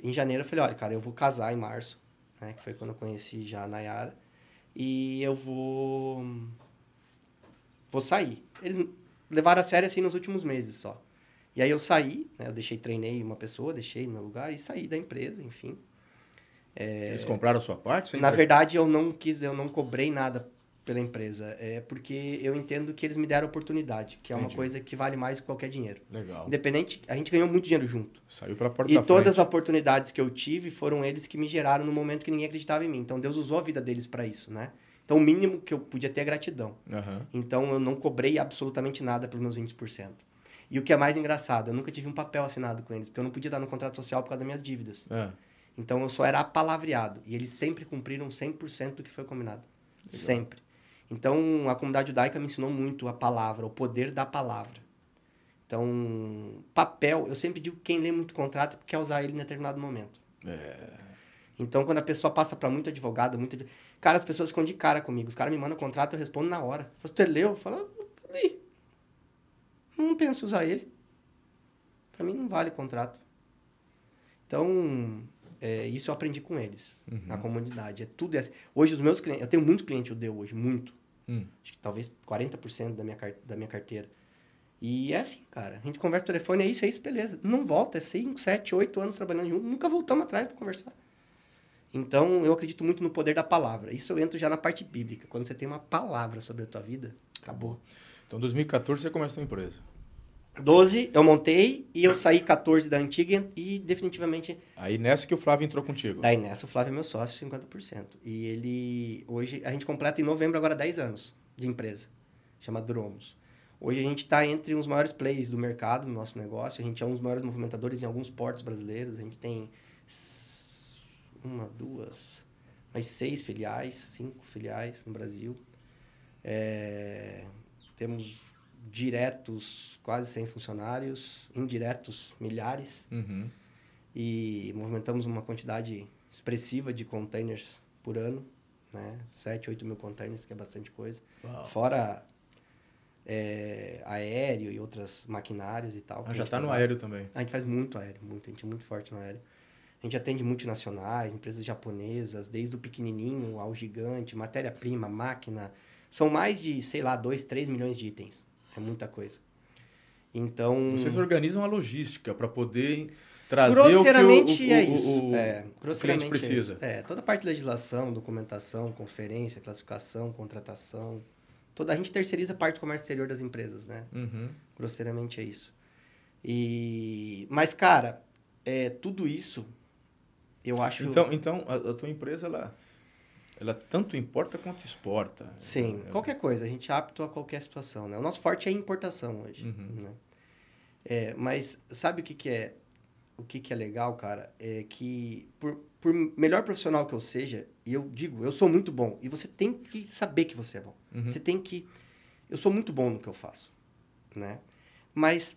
Em janeiro, eu falei, olha, cara, eu vou casar em março. Né, que foi quando eu conheci já a Nayara. E eu vou... Vou sair. Eles levaram a sério, assim, nos últimos meses só. E aí, eu saí, né? Eu deixei, treinei uma pessoa, deixei no meu lugar. E saí da empresa, enfim. Eles compraram a sua parte? Na verdade, eu não quis, eu não cobrei nada pela empresa. É porque eu entendo que eles me deram oportunidade, que é uma Entendi. coisa que vale mais que qualquer dinheiro. Legal. Independente, a gente ganhou muito dinheiro junto. Saiu pra porta E da todas as frente. oportunidades que eu tive foram eles que me geraram no momento que ninguém acreditava em mim. Então Deus usou a vida deles para isso, né? Então o mínimo que eu podia ter é gratidão. Aham. Então eu não cobrei absolutamente nada pelos meus 20%. E o que é mais engraçado, eu nunca tive um papel assinado com eles, porque eu não podia dar no contrato social por causa das minhas dívidas. É. Então eu só era apalavreado. E eles sempre cumpriram 100% do que foi combinado. Sempre. Então a comunidade judaica me ensinou muito a palavra, o poder da palavra. Então, papel, eu sempre digo que quem lê muito contrato é porque quer usar ele em determinado momento. É. Então, quando a pessoa passa para muito advogado, muito. Cara, as pessoas ficam de cara comigo. Os caras me mandam o contrato, eu respondo na hora. Você leu? Eu falo, "Ah, li. Não penso em usar ele. Para mim não vale contrato. Então, é, isso eu aprendi com eles, na comunidade. É tudo é assim. Hoje, os meus clientes. Eu tenho muito cliente judeu hoje, muito. Hum. Acho que talvez 40% da minha, da minha carteira. E é assim, cara. A gente conversa o telefone, é isso, é isso, beleza. Não volta, é 5, 7, 8 anos trabalhando junto. Nunca voltamos atrás para conversar. Então, eu acredito muito no poder da palavra. Isso eu entro já na parte bíblica. Quando você tem uma palavra sobre a tua vida, acabou. Então, em 2014 você começa a empresa. 12 eu montei e eu saí 14 da antiga e definitivamente Aí nessa que o Flávio entrou contigo. Daí nessa o Flávio é meu sócio, 50%. E ele, hoje, a gente completa em novembro agora 10 anos de empresa, chama Dromos. Hoje a gente está entre os maiores players do mercado no nosso negócio, a gente é um dos maiores movimentadores em alguns portos brasileiros, a gente tem uma, duas, mais seis filiais, cinco filiais no Brasil. É, temos diretos quase 100 funcionários, indiretos milhares Uhum. e movimentamos uma quantidade expressiva de containers por ano, né? 7, 8 mil containers, que é bastante coisa. Uau. Fora é, aéreo e outros maquinários e tal. Ah, já gente tá no aéreo também. A gente faz muito aéreo, muito, a gente é muito forte no aéreo. A gente atende multinacionais, empresas japonesas, desde o pequenininho ao gigante, matéria-prima, máquina. São mais de, sei lá, 2, 3 milhões de itens. É muita coisa. Então... Vocês organizam a logística para poder trazer Grosseiramente o que o, o, é o- isso. o- é, grosseiramente cliente precisa. É, é, toda a parte de legislação, documentação, conferência, classificação, contratação. Toda, a gente terceiriza a parte do comércio exterior das empresas, né? Uhum. Grosseiramente é isso. E, mas, cara, é, tudo isso, eu acho... Então, então a, a tua empresa, ela, ela tanto importa quanto exporta. Sim, É, qualquer coisa, a gente é apto a qualquer situação, né? O nosso forte é a importação hoje, Uhum. né? É, mas sabe o que que é, o que que é legal, cara? É que por, por melhor profissional que eu seja, e eu digo, eu sou muito bom, e você tem que saber que você é bom. Uhum. Você tem que... Eu sou muito bom no que eu faço, né? Mas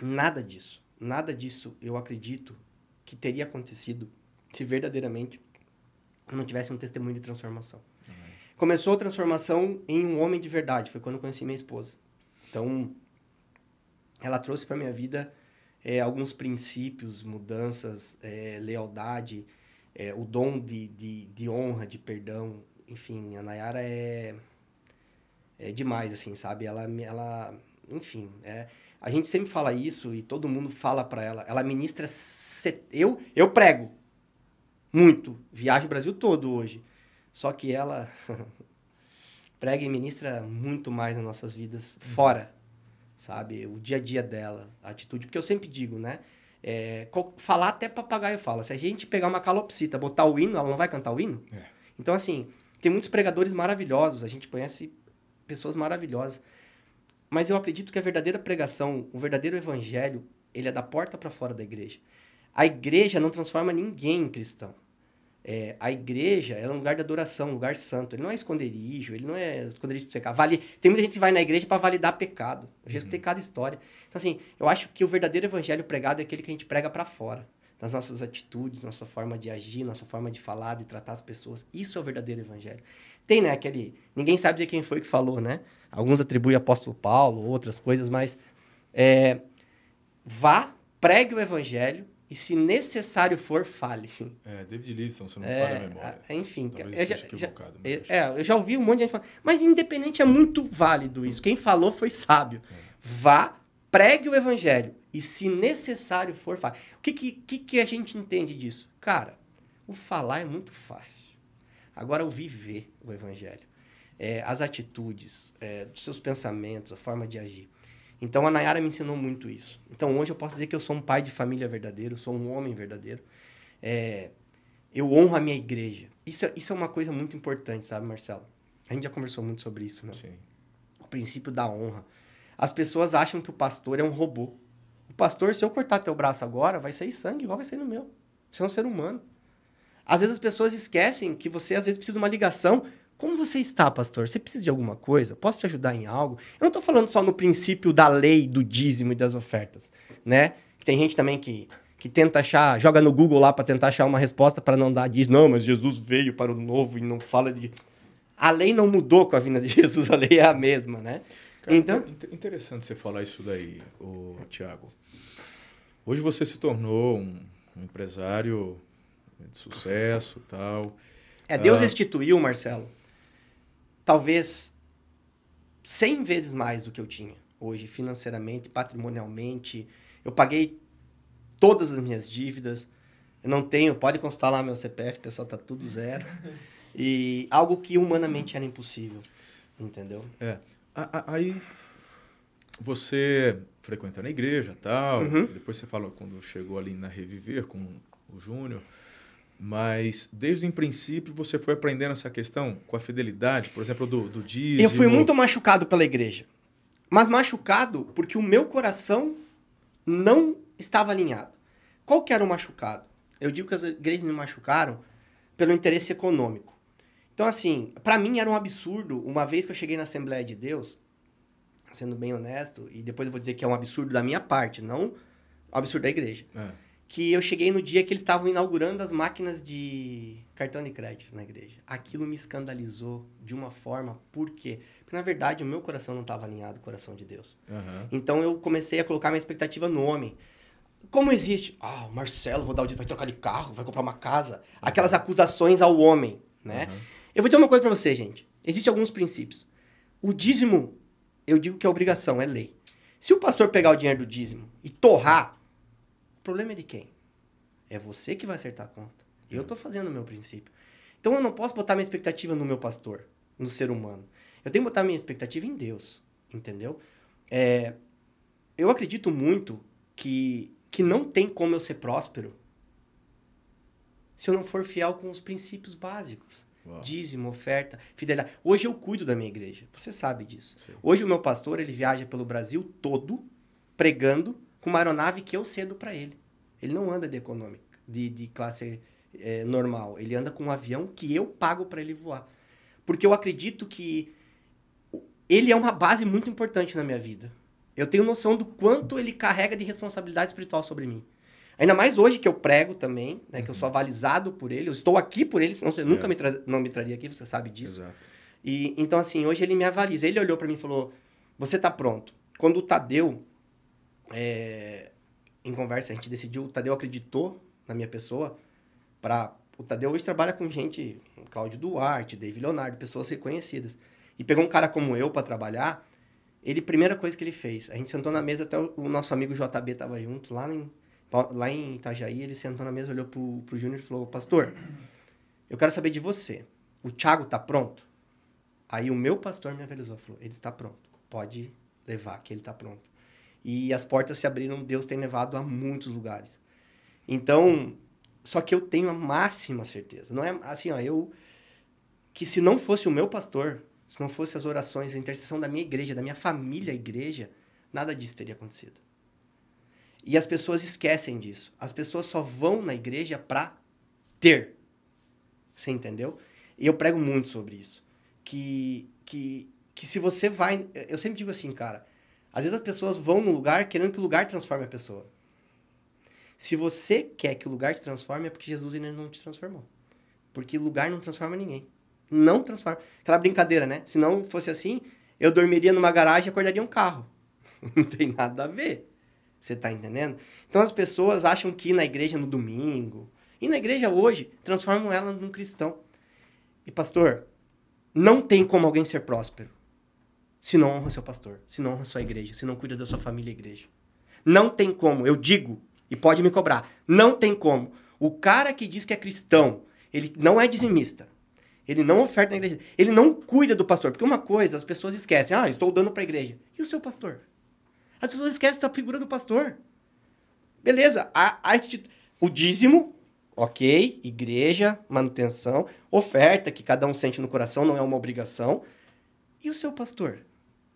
Nada disso. Nada disso eu acredito que teria acontecido se verdadeiramente não tivesse um testemunho de transformação. Uhum. Começou a transformação em um homem de verdade, foi quando eu conheci minha esposa. Então, ela trouxe para minha vida é, alguns princípios, mudanças, é, lealdade, é, o dom de, de, de, honra, de perdão. Enfim, a Nayara é, é demais, assim, sabe? Ela, ela enfim, é, a gente sempre fala isso e todo mundo fala para ela. Ela ministra. Set... Eu, eu prego muito, viajo o Brasil todo hoje. Só que ela prega e ministra muito mais nas nossas vidas fora sabe? O dia a dia dela, a atitude. Porque eu sempre digo, né? É, falar até papagaio fala. Se a gente pegar uma calopsita, botar o hino, ela não vai cantar o hino? É. Então, assim, tem muitos pregadores maravilhosos. A gente conhece pessoas maravilhosas. Mas eu acredito que a verdadeira pregação, o verdadeiro evangelho, ele é da porta para fora da igreja. A igreja não transforma ninguém em cristão. É, a igreja é um lugar de adoração, um lugar santo. Ele não é esconderijo, ele não é esconderijo para pecar. Vale... Tem muita gente que vai na igreja para validar pecado. Eu já escutei uhum. cada história. Então, assim, eu acho que o verdadeiro evangelho pregado é aquele que a gente prega para fora. Nas nossas atitudes, nossa forma de agir, nossa forma de falar, de tratar as pessoas. Isso é o verdadeiro evangelho. Tem, né, aquele... Ninguém sabe dizer quem foi que falou, né? Alguns atribuem apóstolo Paulo, outras coisas, mas... É... Vá, pregue o evangelho, e se necessário for, fale. É, David Livingstone, se não é, falha a memória. Enfim, eu já, já é, eu já ouvi um monte de gente falando, mas independente é muito válido isso. Quem falou foi sábio. É. Vá, pregue o evangelho e se necessário for, fale. O que, que, que a gente entende disso? Cara, o falar é muito fácil. Agora, o viver o evangelho. É, as atitudes, é, os seus pensamentos, a forma de agir. Então a Nayara me ensinou muito isso. Então hoje eu posso dizer que eu sou um pai de família verdadeiro, sou um homem verdadeiro. É, eu honro a minha igreja. Isso, isso é uma coisa muito importante, sabe, Marcelo? A gente já conversou muito sobre isso, né? Sim. O princípio da honra. As pessoas acham que o pastor é um robô. O pastor, se eu cortar teu braço agora, vai sair sangue igual vai sair no meu. Você é um ser humano. Às vezes as pessoas esquecem que você às vezes precisa de uma ligação como você está, pastor? Você precisa de alguma coisa? Posso te ajudar em algo? Eu não estou falando só no princípio da lei do dízimo e das ofertas, né? Tem gente também que, que tenta achar, joga no Google lá para tentar achar uma resposta para não dar dízimo. Não, mas Jesus veio para o novo e não fala de. A lei não mudou com a vinda de Jesus, a lei é a mesma, né? Cara, então interessante você falar isso daí, o Tiago. Hoje você se tornou um, um empresário de sucesso, tal. É, Deus ah, instituiu, Marcelo, talvez 100 vezes mais do que eu tinha hoje, financeiramente, patrimonialmente. Eu paguei todas as minhas dívidas. Eu não tenho, pode constar lá meu CPF, pessoal, tá tudo zero. E algo que humanamente era impossível, entendeu? É. Aí você frequentando a igreja tal, uhum. depois você fala quando chegou ali na Reviver com o Júnior. Mas desde o princípio você foi aprendendo essa questão com a fidelidade, por exemplo, do, do dízimo. Eu fui muito machucado pela igreja. Mas machucado porque o meu coração não estava alinhado. Qual que era o machucado? Eu digo que as igrejas me machucaram pelo interesse econômico. Então, assim, para mim era um absurdo, uma vez que eu cheguei na Assembleia de Deus, sendo bem honesto, e depois eu vou dizer que é um absurdo da minha parte, não um absurdo da igreja. É que eu cheguei no dia que eles estavam inaugurando as máquinas de cartão de crédito na igreja. Aquilo me escandalizou de uma forma, por quê? Porque, na verdade, o meu coração não estava alinhado com o coração de Deus. Uhum. Então, eu comecei a colocar minha expectativa no homem. Como existe? Ah, o Marcelo, vou dar o vai trocar de carro, vai comprar uma casa. Aquelas acusações ao homem, né? Uhum. Eu vou dizer uma coisa para você, gente. Existem alguns princípios. O dízimo, eu digo que é obrigação, é lei. Se o pastor pegar o dinheiro do dízimo e torrar, problema é de quem? É você que vai acertar a conta. Eu estou fazendo o meu princípio. Então eu não posso botar minha expectativa no meu pastor, no ser humano. Eu tenho que botar minha expectativa em Deus, entendeu? É, eu acredito muito que, que não tem como eu ser próspero se eu não for fiel com os princípios básicos. Uau. Dízimo, oferta, fidelidade. Hoje eu cuido da minha igreja. Você sabe disso. Sim. Hoje o meu pastor, ele viaja pelo Brasil todo pregando com uma aeronave que eu cedo para ele. Ele não anda de econômica, de, de classe é, normal. Ele anda com um avião que eu pago para ele voar. Porque eu acredito que ele é uma base muito importante na minha vida. Eu tenho noção do quanto ele carrega de responsabilidade espiritual sobre mim. Ainda mais hoje que eu prego também, né, uhum. que eu sou avalizado por ele, eu estou aqui por ele, senão você é. nunca me não me traria aqui, você sabe disso. Exato. E então assim, hoje ele me avaliza. Ele olhou para mim e falou: "Você está pronto?" Quando o Tadeu é, em conversa a gente decidiu, o Tadeu acreditou na minha pessoa para o Tadeu hoje trabalha com gente, Cláudio Duarte, David Leonardo, pessoas reconhecidas. E pegou um cara como eu para trabalhar, ele, primeira coisa que ele fez, a gente sentou na mesa, até o, nosso amigo JB tava junto, lá em, lá em Itajaí, ele sentou na mesa, olhou pro, pro Júnior e falou, pastor, eu quero saber de você, o Thiago tá pronto? Aí o meu pastor me avisou, falou, ele está pronto, pode levar, que ele está pronto. E as portas se abriram, Deus tem levado a muitos lugares. Então, só que eu tenho a máxima certeza. Não é assim, ó, eu que se não fosse o meu pastor, se não fosse as orações, a intercessão da minha igreja, da minha família igreja, nada disso teria acontecido. E as pessoas esquecem disso. As pessoas só vão na igreja para ter. Você entendeu? E eu prego muito sobre isso. Que, que, que se você vai. Eu sempre digo assim, cara. Às vezes as pessoas vão no lugar querendo que o lugar transforme a pessoa. Se você quer que o lugar te transforme, é porque Jesus ainda não te transformou. Porque lugar não transforma ninguém. Não transforma. Aquela brincadeira, né? Se não fosse assim, eu dormiria numa garagem e acordaria um carro. não tem nada a ver. Você tá entendendo? Então as pessoas acham que ir na igreja no domingo, e na igreja hoje, transformam ela num cristão. E pastor, não tem como alguém ser próspero se não honra seu pastor, se não honra sua igreja, se não cuida da sua família e igreja. Não tem como, eu digo, e pode me cobrar. Não tem como. O cara que diz que é cristão, ele não é dizimista. Ele não oferta na igreja. Ele não cuida do pastor. Porque uma coisa, as pessoas esquecem. Ah, estou dando para a igreja. E o seu pastor? As pessoas esquecem da figura do pastor. Beleza. A, a o dízimo, ok. Igreja, manutenção. Oferta, que cada um sente no coração, não é uma obrigação. E o seu pastor?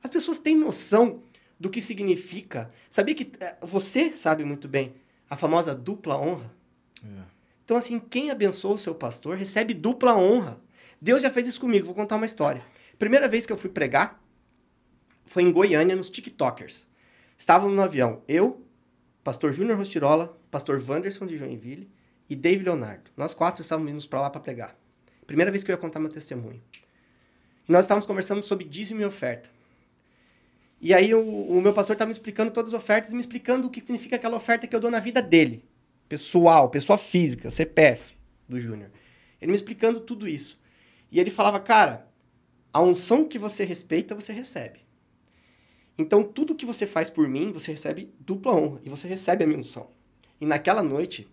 As pessoas têm noção do que significa. Sabia que é, você sabe muito bem a famosa dupla honra? É. Então, assim, quem abençoa o seu pastor recebe dupla honra. Deus já fez isso comigo. Vou contar uma história. Primeira vez que eu fui pregar foi em Goiânia, nos TikTokers. Estávamos no avião. Eu, pastor Júnior Rostirola, pastor Wanderson de Joinville e David Leonardo. Nós quatro estávamos indo para lá para pregar. Primeira vez que eu ia contar meu testemunho. E nós estávamos conversando sobre dízimo e oferta. E aí o, o meu pastor estava me explicando todas as ofertas e me explicando o que significa aquela oferta que eu dou na vida dele. Pessoal, pessoa física, CPF do Júnior. Ele me explicando tudo isso. E ele falava, cara, a unção que você respeita, você recebe. Então, tudo que você faz por mim, você recebe dupla honra. E você recebe a minha unção. E naquela noite,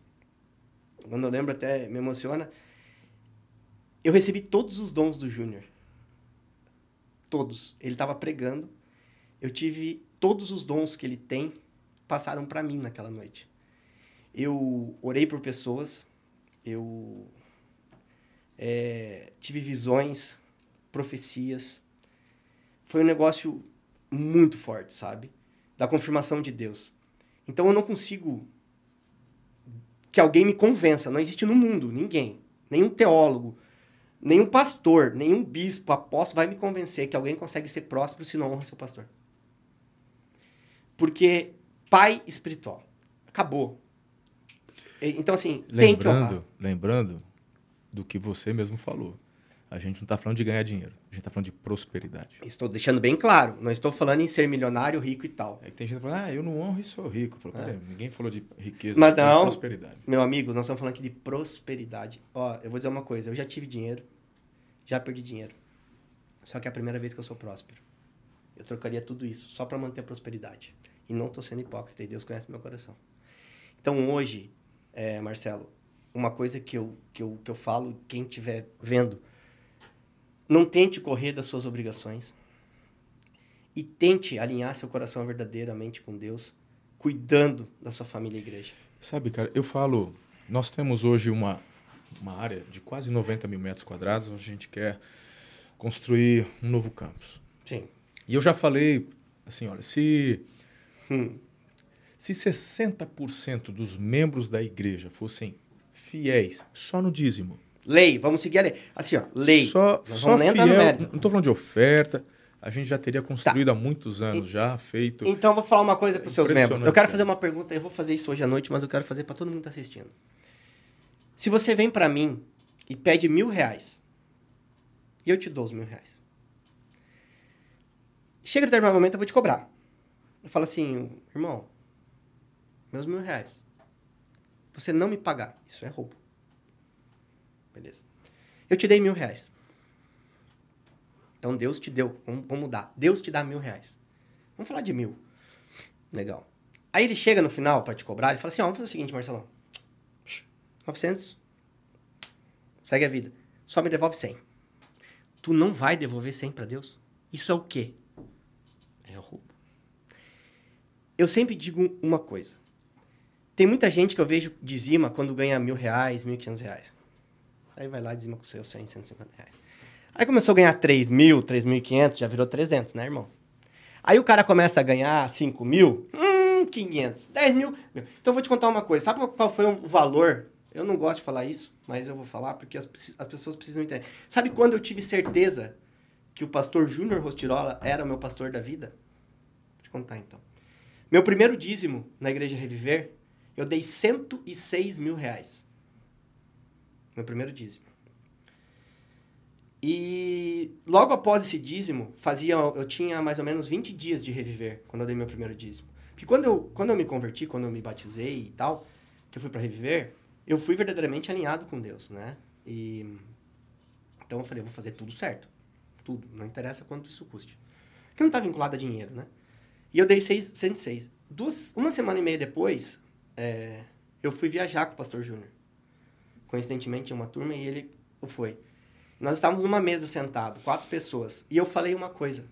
quando eu lembro até me emociona, eu recebi todos os dons do Júnior. Todos. Ele estava pregando eu tive todos os dons que ele tem passaram para mim naquela noite. Eu orei por pessoas, eu é, tive visões, profecias. Foi um negócio muito forte, sabe? Da confirmação de Deus. Então eu não consigo que alguém me convença. Não existe no mundo ninguém, nenhum teólogo, nenhum pastor, nenhum bispo, apóstolo vai me convencer que alguém consegue ser próspero se não honra seu pastor. Porque pai espiritual. Acabou. Então, assim, lembrando, tem que honrar. Lembrando do que você mesmo falou. A gente não está falando de ganhar dinheiro, a gente está falando de prosperidade. Estou deixando bem claro, não estou falando em ser milionário, rico e tal. É que tem gente que fala, ah, eu não honro e sou rico. Falo, é. ninguém falou de riqueza, Mas não, de prosperidade. Meu amigo, nós estamos falando aqui de prosperidade. Ó, eu vou dizer uma coisa, eu já tive dinheiro, já perdi dinheiro. Só que é a primeira vez que eu sou próspero. Eu trocaria tudo isso só para manter a prosperidade. E não estou sendo hipócrita, e Deus conhece meu coração. Então, hoje, é, Marcelo, uma coisa que eu, que, eu, que eu falo, quem estiver vendo, não tente correr das suas obrigações e tente alinhar seu coração verdadeiramente com Deus, cuidando da sua família e igreja. Sabe, cara, eu falo, nós temos hoje uma, uma área de quase 90 mil metros quadrados, onde a gente quer construir um novo campus. Sim. E eu já falei, assim, olha, se Hum. Se 60% dos membros da igreja fossem fiéis só no dízimo. Lei, vamos seguir a lei. Assim, ó, lei. Só, só fiel, Não estou falando de oferta. a gente já teria construído há muitos anos, já feito. Então, eu vou falar uma coisa para os seus membros. Eu quero fazer uma pergunta, eu vou fazer isso hoje à noite, mas eu quero fazer para todo mundo que está assistindo. Se você vem para mim e pede mil reais, e eu te dou os mil reais, chega a determinado momento, eu vou te cobrar. Eu falo assim, irmão, meus mil reais. Você não me pagar, isso é roubo. Beleza. Eu te dei mil reais. Então Deus te deu, vamos, vamos mudar. Deus te dá mil reais. Vamos falar de mil. Legal. Aí ele chega no final para te cobrar, ele fala assim, ó, vamos fazer o seguinte, Marcelão. 900. Segue a vida. Só me devolve 100. Tu não vai devolver 100 para Deus? Isso é o quê? É roubo. Eu sempre digo uma coisa. Tem muita gente que eu vejo dizima quando ganha mil reais, mil e quinhentos reais. Aí vai lá e dizima com seus 100, 150 reais. Aí começou a ganhar 3 mil, 3.500, já virou 300, né, irmão? Aí o cara começa a ganhar 5 mil, hum, 500, 10 mil. Então eu vou te contar uma coisa. Sabe qual foi o valor? Eu não gosto de falar isso, mas eu vou falar porque as, as pessoas precisam entender. Sabe quando eu tive certeza que o pastor Júnior Rostirola era o meu pastor da vida? Vou te contar então. Meu primeiro dízimo na Igreja Reviver, eu dei 106 mil reais. Meu primeiro dízimo. E logo após esse dízimo, fazia, eu tinha mais ou menos 20 dias de reviver quando eu dei meu primeiro dízimo. Porque quando eu, quando eu me converti, quando eu me batizei e tal, que eu fui para reviver, eu fui verdadeiramente alinhado com Deus, né? E então eu falei, eu vou fazer tudo certo. Tudo, não interessa quanto isso custe. Porque não está vinculado a dinheiro, né? E eu dei seis, 106. Duas, uma semana e meia depois, é, eu fui viajar com o pastor Júnior. Coincidentemente, tinha uma turma e ele foi. Nós estávamos numa mesa sentado, quatro pessoas, e eu falei uma coisa.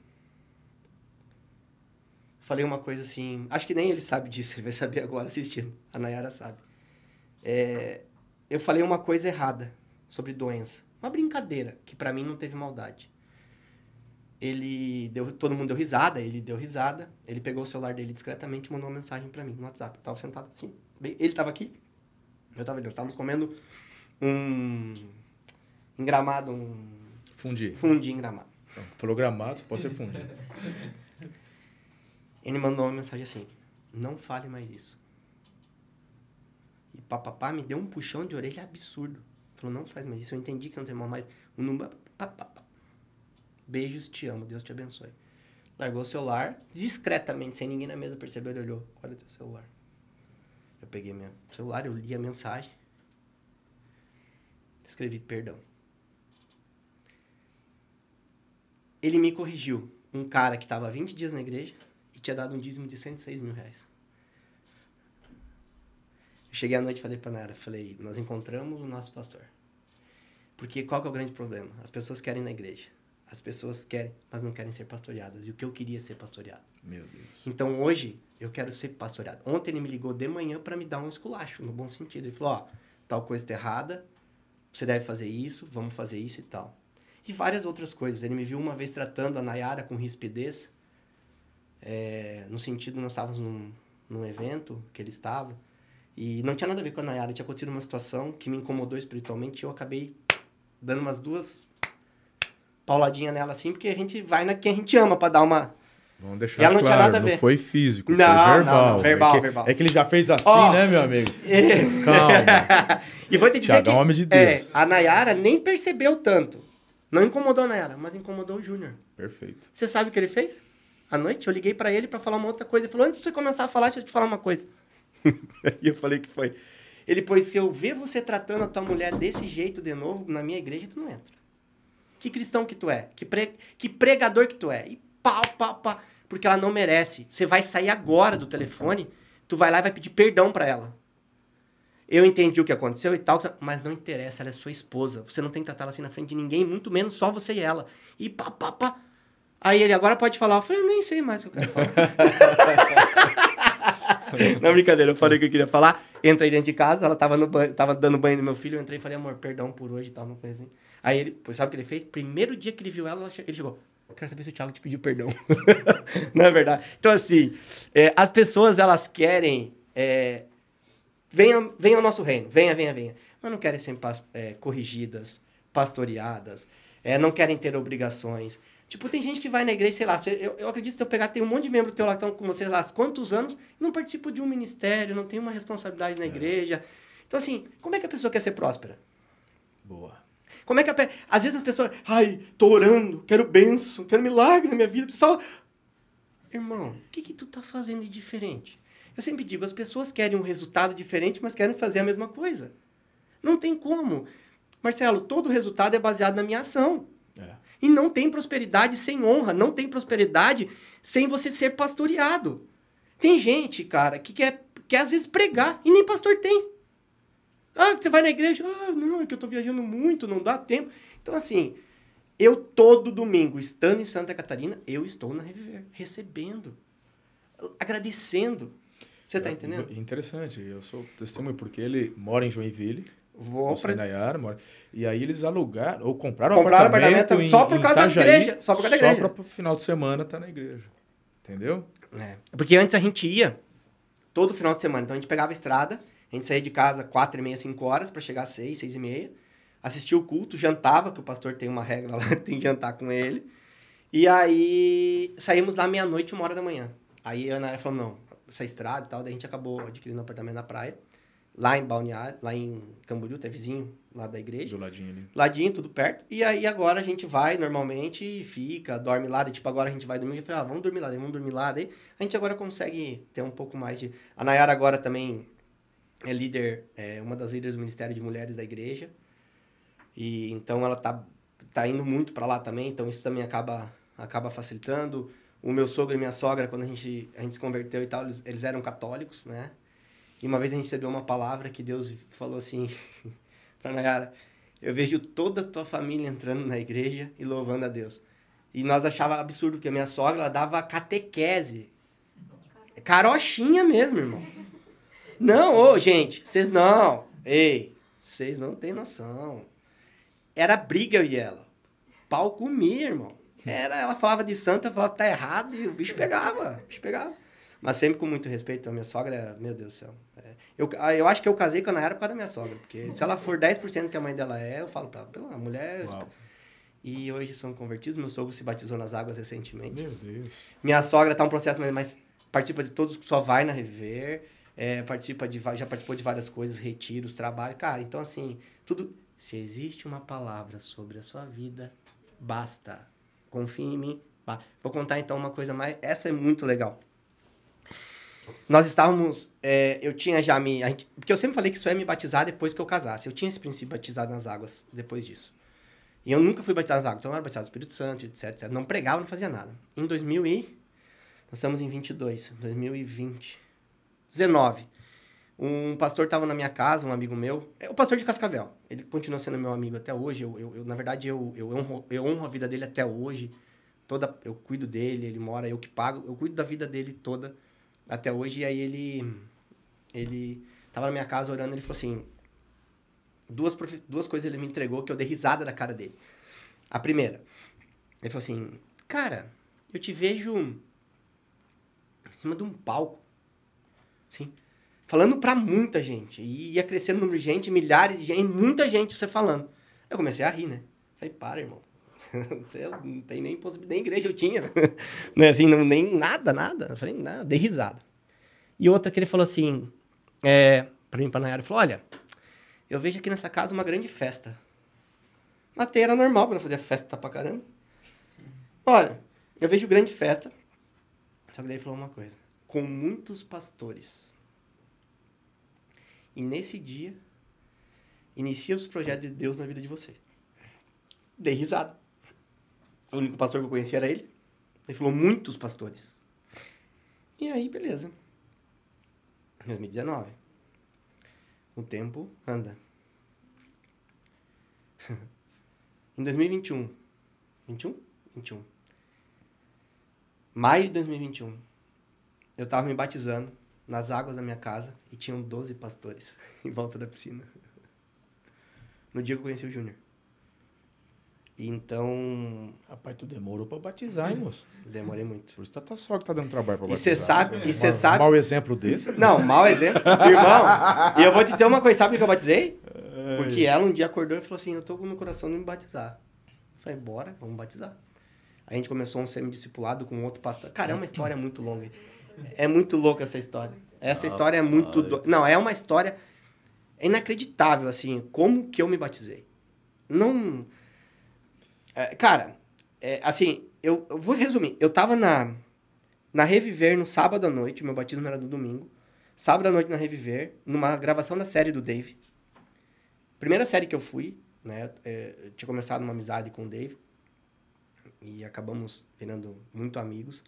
Falei uma coisa assim, acho que nem ele sabe disso, ele vai saber agora assistindo. A Nayara sabe. É, eu falei uma coisa errada sobre doença. Uma brincadeira, que para mim não teve maldade. Ele deu, todo mundo deu risada, ele deu risada, ele pegou o celular dele discretamente e mandou uma mensagem para mim no WhatsApp. Eu tava sentado assim, bem- ele tava aqui, eu tava ali, nós estávamos comendo um engramado, um Fundir. fundi engramado. Então, Falou gramado, pode ser fundir. Ele mandou uma mensagem assim: não fale mais isso. E papapá me deu um puxão de orelha absurdo. Falou: não faz mais isso. Eu entendi que você não tem mais. Um número. papapá. Beijos, te amo. Deus te abençoe. Largou o celular, discretamente, sem ninguém na mesa perceber. Ele olhou: olha teu celular. Eu peguei meu celular, eu li a mensagem. Escrevi perdão. Ele me corrigiu. Um cara que estava 20 dias na igreja e tinha dado um dízimo de 106 mil reais. Eu cheguei à noite e falei para Nara, falei, nós encontramos o nosso pastor. Porque qual que é o grande problema? As pessoas querem ir na igreja. As pessoas querem, mas não querem ser pastoreadas. E o que eu queria ser pastoreado. Meu Deus. Então hoje eu quero ser pastoreado. Ontem ele me ligou de manhã para me dar um esculacho, no bom sentido. Ele falou: ó, tal coisa tá errada, você deve fazer isso, vamos fazer isso e tal. E várias outras coisas. Ele me viu uma vez tratando a Nayara com rispidez, é, no sentido, nós estávamos num, num evento que ele estava, e não tinha nada a ver com a Nayara, tinha acontecido uma situação que me incomodou espiritualmente e eu acabei dando umas duas pauladinhas nela assim, porque a gente vai na quem a gente ama para dar uma. Vamos deixar E ela não claro, tinha nada a não ver. foi físico, Não, foi não, verbal. não, verbal, é que, verbal. É que ele já fez assim, Ó. né, meu amigo? Calma. e vou te dizer Thiago é que homem de é, Deus. a Nayara nem percebeu tanto. Não incomodou a Nayara, mas incomodou o Júnior. Perfeito. Você sabe o que ele fez? À noite eu liguei pra ele pra falar uma outra coisa. Ele falou: "Antes de você começar a falar, deixa eu te falar uma coisa". e eu falei que foi. Ele, pois se eu ver você tratando a tua mulher desse jeito de novo, na minha igreja tu não entra. Que cristão que tu é? Que, pre... que pregador que tu é? E pau, pau, pau. Porque ela não merece. Você vai sair agora do telefone, tu vai lá e vai pedir perdão pra ela. Eu entendi o que aconteceu e tal, mas não interessa, ela é sua esposa. Você não tem que tratar ela assim na frente de ninguém, muito menos só você e ela. E pá, pá, pá. Aí ele agora pode falar. Eu falei, eu nem sei mais o que eu quero falar. não, brincadeira, eu falei o que eu queria falar. Entrei dentro de casa, ela tava, no banho, tava dando banho no meu filho, eu entrei e falei, amor, perdão por hoje e tal, não foi assim. Aí ele, sabe o que ele fez? Primeiro dia que ele viu ela, ele chegou. Quero saber se o Thiago te pediu perdão. não é verdade? Então, assim, é, as pessoas, elas querem. É, venha, venha ao nosso reino, venha, venha, venha. Mas não querem ser é, corrigidas, pastoreadas, é, não querem ter obrigações. Tipo, tem gente que vai na igreja, sei lá, eu, eu acredito que se eu pegar, tem um monte de membro teu lá que estão com você lá quantos anos, e não participa de um ministério, não tem uma responsabilidade na é. igreja. Então, assim, como é que a pessoa quer ser próspera? Boa. Como é que a, às vezes as pessoas, ai, tô orando, quero bênção, quero milagre na minha vida, só Irmão, o que que tu tá fazendo de diferente? Eu sempre digo, as pessoas querem um resultado diferente, mas querem fazer a mesma coisa. Não tem como. Marcelo, todo resultado é baseado na minha ação. É. E não tem prosperidade sem honra, não tem prosperidade sem você ser pastoreado. Tem gente, cara, que quer, quer às vezes pregar e nem pastor tem. Ah, você vai na igreja? Ah, não, é que eu tô viajando muito, não dá tempo. Então, assim, eu todo domingo, estando em Santa Catarina, eu estou na Reviver, recebendo, agradecendo. Você está é, entendendo? Interessante. Eu sou testemunho porque ele mora em Joinville. Vou Nayara, mora. E aí eles alugaram ou compraram, compraram apartamento, apartamento em, só por causa Itajaí, da igreja, só por causa da igreja. Só para final de semana estar tá na igreja. Entendeu? É. Porque antes a gente ia todo final de semana. Então a gente pegava a estrada, a gente saía de casa quatro e meia, cinco horas para chegar às seis, seis e meia assistia o culto, jantava, que o pastor tem uma regra lá, tem que jantar com ele. E aí saímos lá meia-noite, uma hora da manhã. Aí a Ana falou, não, essa estrada e tal, daí a gente acabou adquirindo um apartamento na praia, lá em Balneário, lá em Camboriú, até vizinho lá da igreja. Do ladinho ali. Ladinho, tudo perto. E aí agora a gente vai normalmente, fica, dorme lá, daí, tipo agora a gente vai dormir, eu falei, ah, vamos dormir lá, daí, vamos dormir lá, daí a gente agora consegue ter um pouco mais de... A Nayara agora também é líder, é uma das líderes do Ministério de Mulheres da igreja, e então ela tá, tá indo muito para lá também, então isso também acaba, acaba facilitando. O meu sogro e minha sogra, quando a gente, a gente se converteu e tal, eles, eles eram católicos, né? E uma vez a gente recebeu uma palavra que Deus falou assim para Nayara: Eu vejo toda a tua família entrando na igreja e louvando a Deus. E nós achava absurdo, porque a minha sogra ela dava catequese. Carochinha mesmo, irmão. Não, ô, gente, vocês não. Ei, vocês não têm noção era briga eu e ela. Pau comia, irmão. Era, ela falava de santa, falava que tá errado, e o bicho pegava, o bicho pegava. Mas sempre com muito respeito. A minha sogra, meu Deus do céu. É, eu, ah, eu acho que eu casei com a Nayara por causa da minha sogra. Porque se ela for 10% que a mãe dela é, eu falo pra ela, pela mulher... Uau. E hoje são convertidos. Meu sogro se batizou nas águas recentemente. Meu Deus. Minha sogra tá um processo, mas, mas participa de todos, só vai na Rever. É, participa de, já participou de várias coisas, retiros, trabalho. Cara, então assim, tudo se existe uma palavra sobre a sua vida, basta. Confie em mim. Vou contar então uma coisa mais. Essa é muito legal. Nós estávamos. É, eu tinha já me. Gente, porque eu sempre falei que só ia me batizar depois que eu casasse. Eu tinha esse princípio batizado nas águas depois disso. E eu nunca fui batizado nas águas. Então eu era batizado no Espírito Santo, etc, etc. Não pregava, não fazia nada. Em 2000 e. Nós estamos em 22. 2020. 19. Um pastor estava na minha casa, um amigo meu, é o pastor de Cascavel. Ele continua sendo meu amigo até hoje. Eu, eu, eu na verdade, eu, eu, honro, eu honro a vida dele até hoje. Toda, eu cuido dele, ele mora, eu que pago. Eu cuido da vida dele toda até hoje. E aí ele, ele tava na minha casa orando, ele falou assim, duas, duas coisas ele me entregou que eu dei risada da cara dele. A primeira, ele falou assim, cara, eu te vejo em cima de um palco, sim falando para muita gente. E ia crescendo o número de gente, milhares de gente, muita gente você falando. Eu comecei a rir, né? Falei, para, irmão. Você não tem nem possibilidade, nem igreja eu tinha. né? assim, não, nem nada, nada. Eu falei, nada, dei risada. E outra que ele falou assim, é, pra mim, pra Nayara, ele falou, olha, eu vejo aqui nessa casa uma grande festa. Matei era normal pra fazer festa pra caramba. Olha, eu vejo grande festa. Só que daí ele falou uma coisa. Com muitos pastores. E nesse dia, inicia os projetos de Deus na vida de vocês. Dei risada. O único pastor que eu conhecia era ele. Ele falou muitos pastores. E aí, beleza. 2019. O tempo anda. em 2021. 21? 21. Maio de 2021. Eu tava me batizando nas águas da minha casa e tinham 12 pastores em volta da piscina. No dia que eu conheci o Júnior. Então. Rapaz, tu demorou pra batizar, hein, moço? Demorei muito. Por isso tá, tá só que tá dando trabalho pra batizar. E você sabe. E você sabe. Mau exemplo desse? Não, mau exemplo. Irmão, e eu vou te dizer uma coisa: sabe por que eu batizei? Porque ela um dia acordou e falou assim: Eu tô com no coração de me batizar. Eu falei, bora, vamos batizar. A gente começou um semi-discipulado com outro pastor. Cara, é uma história muito longa. É muito louca essa história. Essa história é muito... Do... Não, é uma história inacreditável, assim, como que eu me batizei. Não... É, cara, é, assim, eu, eu, vou resumir. Eu tava na, na Reviver no sábado à noite, meu batismo era no domingo. Sábado à noite na Reviver, numa gravação da série do Dave. Primeira série que eu fui, né? É, eu tinha começado uma amizade com o Dave. E acabamos virando muito amigos.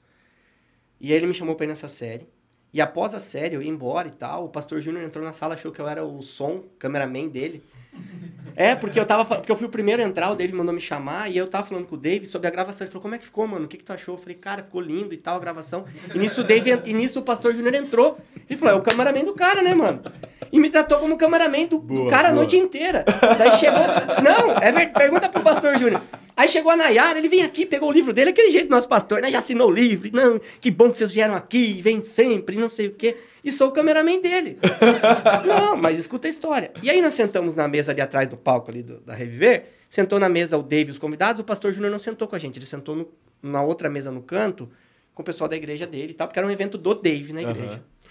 E aí ele me chamou pra ir nessa série. E após a série, eu ia embora e tal, o pastor Júnior entrou na sala, achou que eu era o som, cameraman dele. É, porque eu tava porque eu fui o primeiro a entrar, o Dave mandou me chamar, e eu tava falando com o Dave sobre a gravação. Ele falou, como é que ficou, mano? O que, que tu achou? Eu falei, cara, ficou lindo e tal a gravação. E nisso o Dave, e nisso o pastor Júnior entrou. Ele falou, é o cameraman do cara, né, mano? E me tratou como cameraman do, boa, do cara boa. a noite inteira. Daí chegou. Não, é verdade. Pergunta pro pastor Júnior. Aí chegou a Nayara, ele vem aqui, pegou o livro dele, aquele jeito nosso pastor, né? Já assinou o livro. Não, que bom que vocês vieram aqui, vem sempre, não sei o quê. E sou o cameraman dele. não, mas escuta a história. E aí nós sentamos na mesa ali atrás do palco ali do, da Reviver. Sentou na mesa o Dave e os convidados, o pastor Júnior não sentou com a gente. Ele sentou no, na outra mesa no canto com o pessoal da igreja dele e tal, porque era um evento do Dave na igreja. Uhum.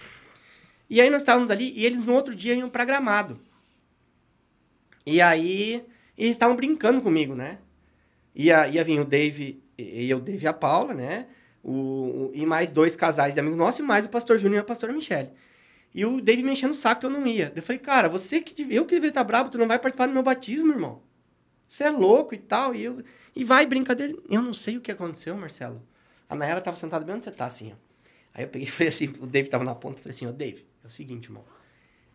E aí nós estávamos ali e eles no outro dia iam pra Gramado. E aí eles estavam brincando comigo, né? Ia, ia vir o Dave, e o Dave e a Paula, né? O, o, e mais dois casais de amigos nossos, e mais o pastor Júnior e a pastora Michelle. E o Dave me enchendo o saco que eu não ia. Eu falei, cara, você que eu que deveria estar bravo, tu não vai participar do meu batismo, irmão. Você é louco e tal. E, eu, e vai, brincadeira. Eu não sei o que aconteceu, Marcelo. A Nayara tava sentada bem onde você tá, assim, ó. Aí eu peguei e falei assim, o Dave tava na ponta, falei assim, ó, Dave, é o seguinte, irmão.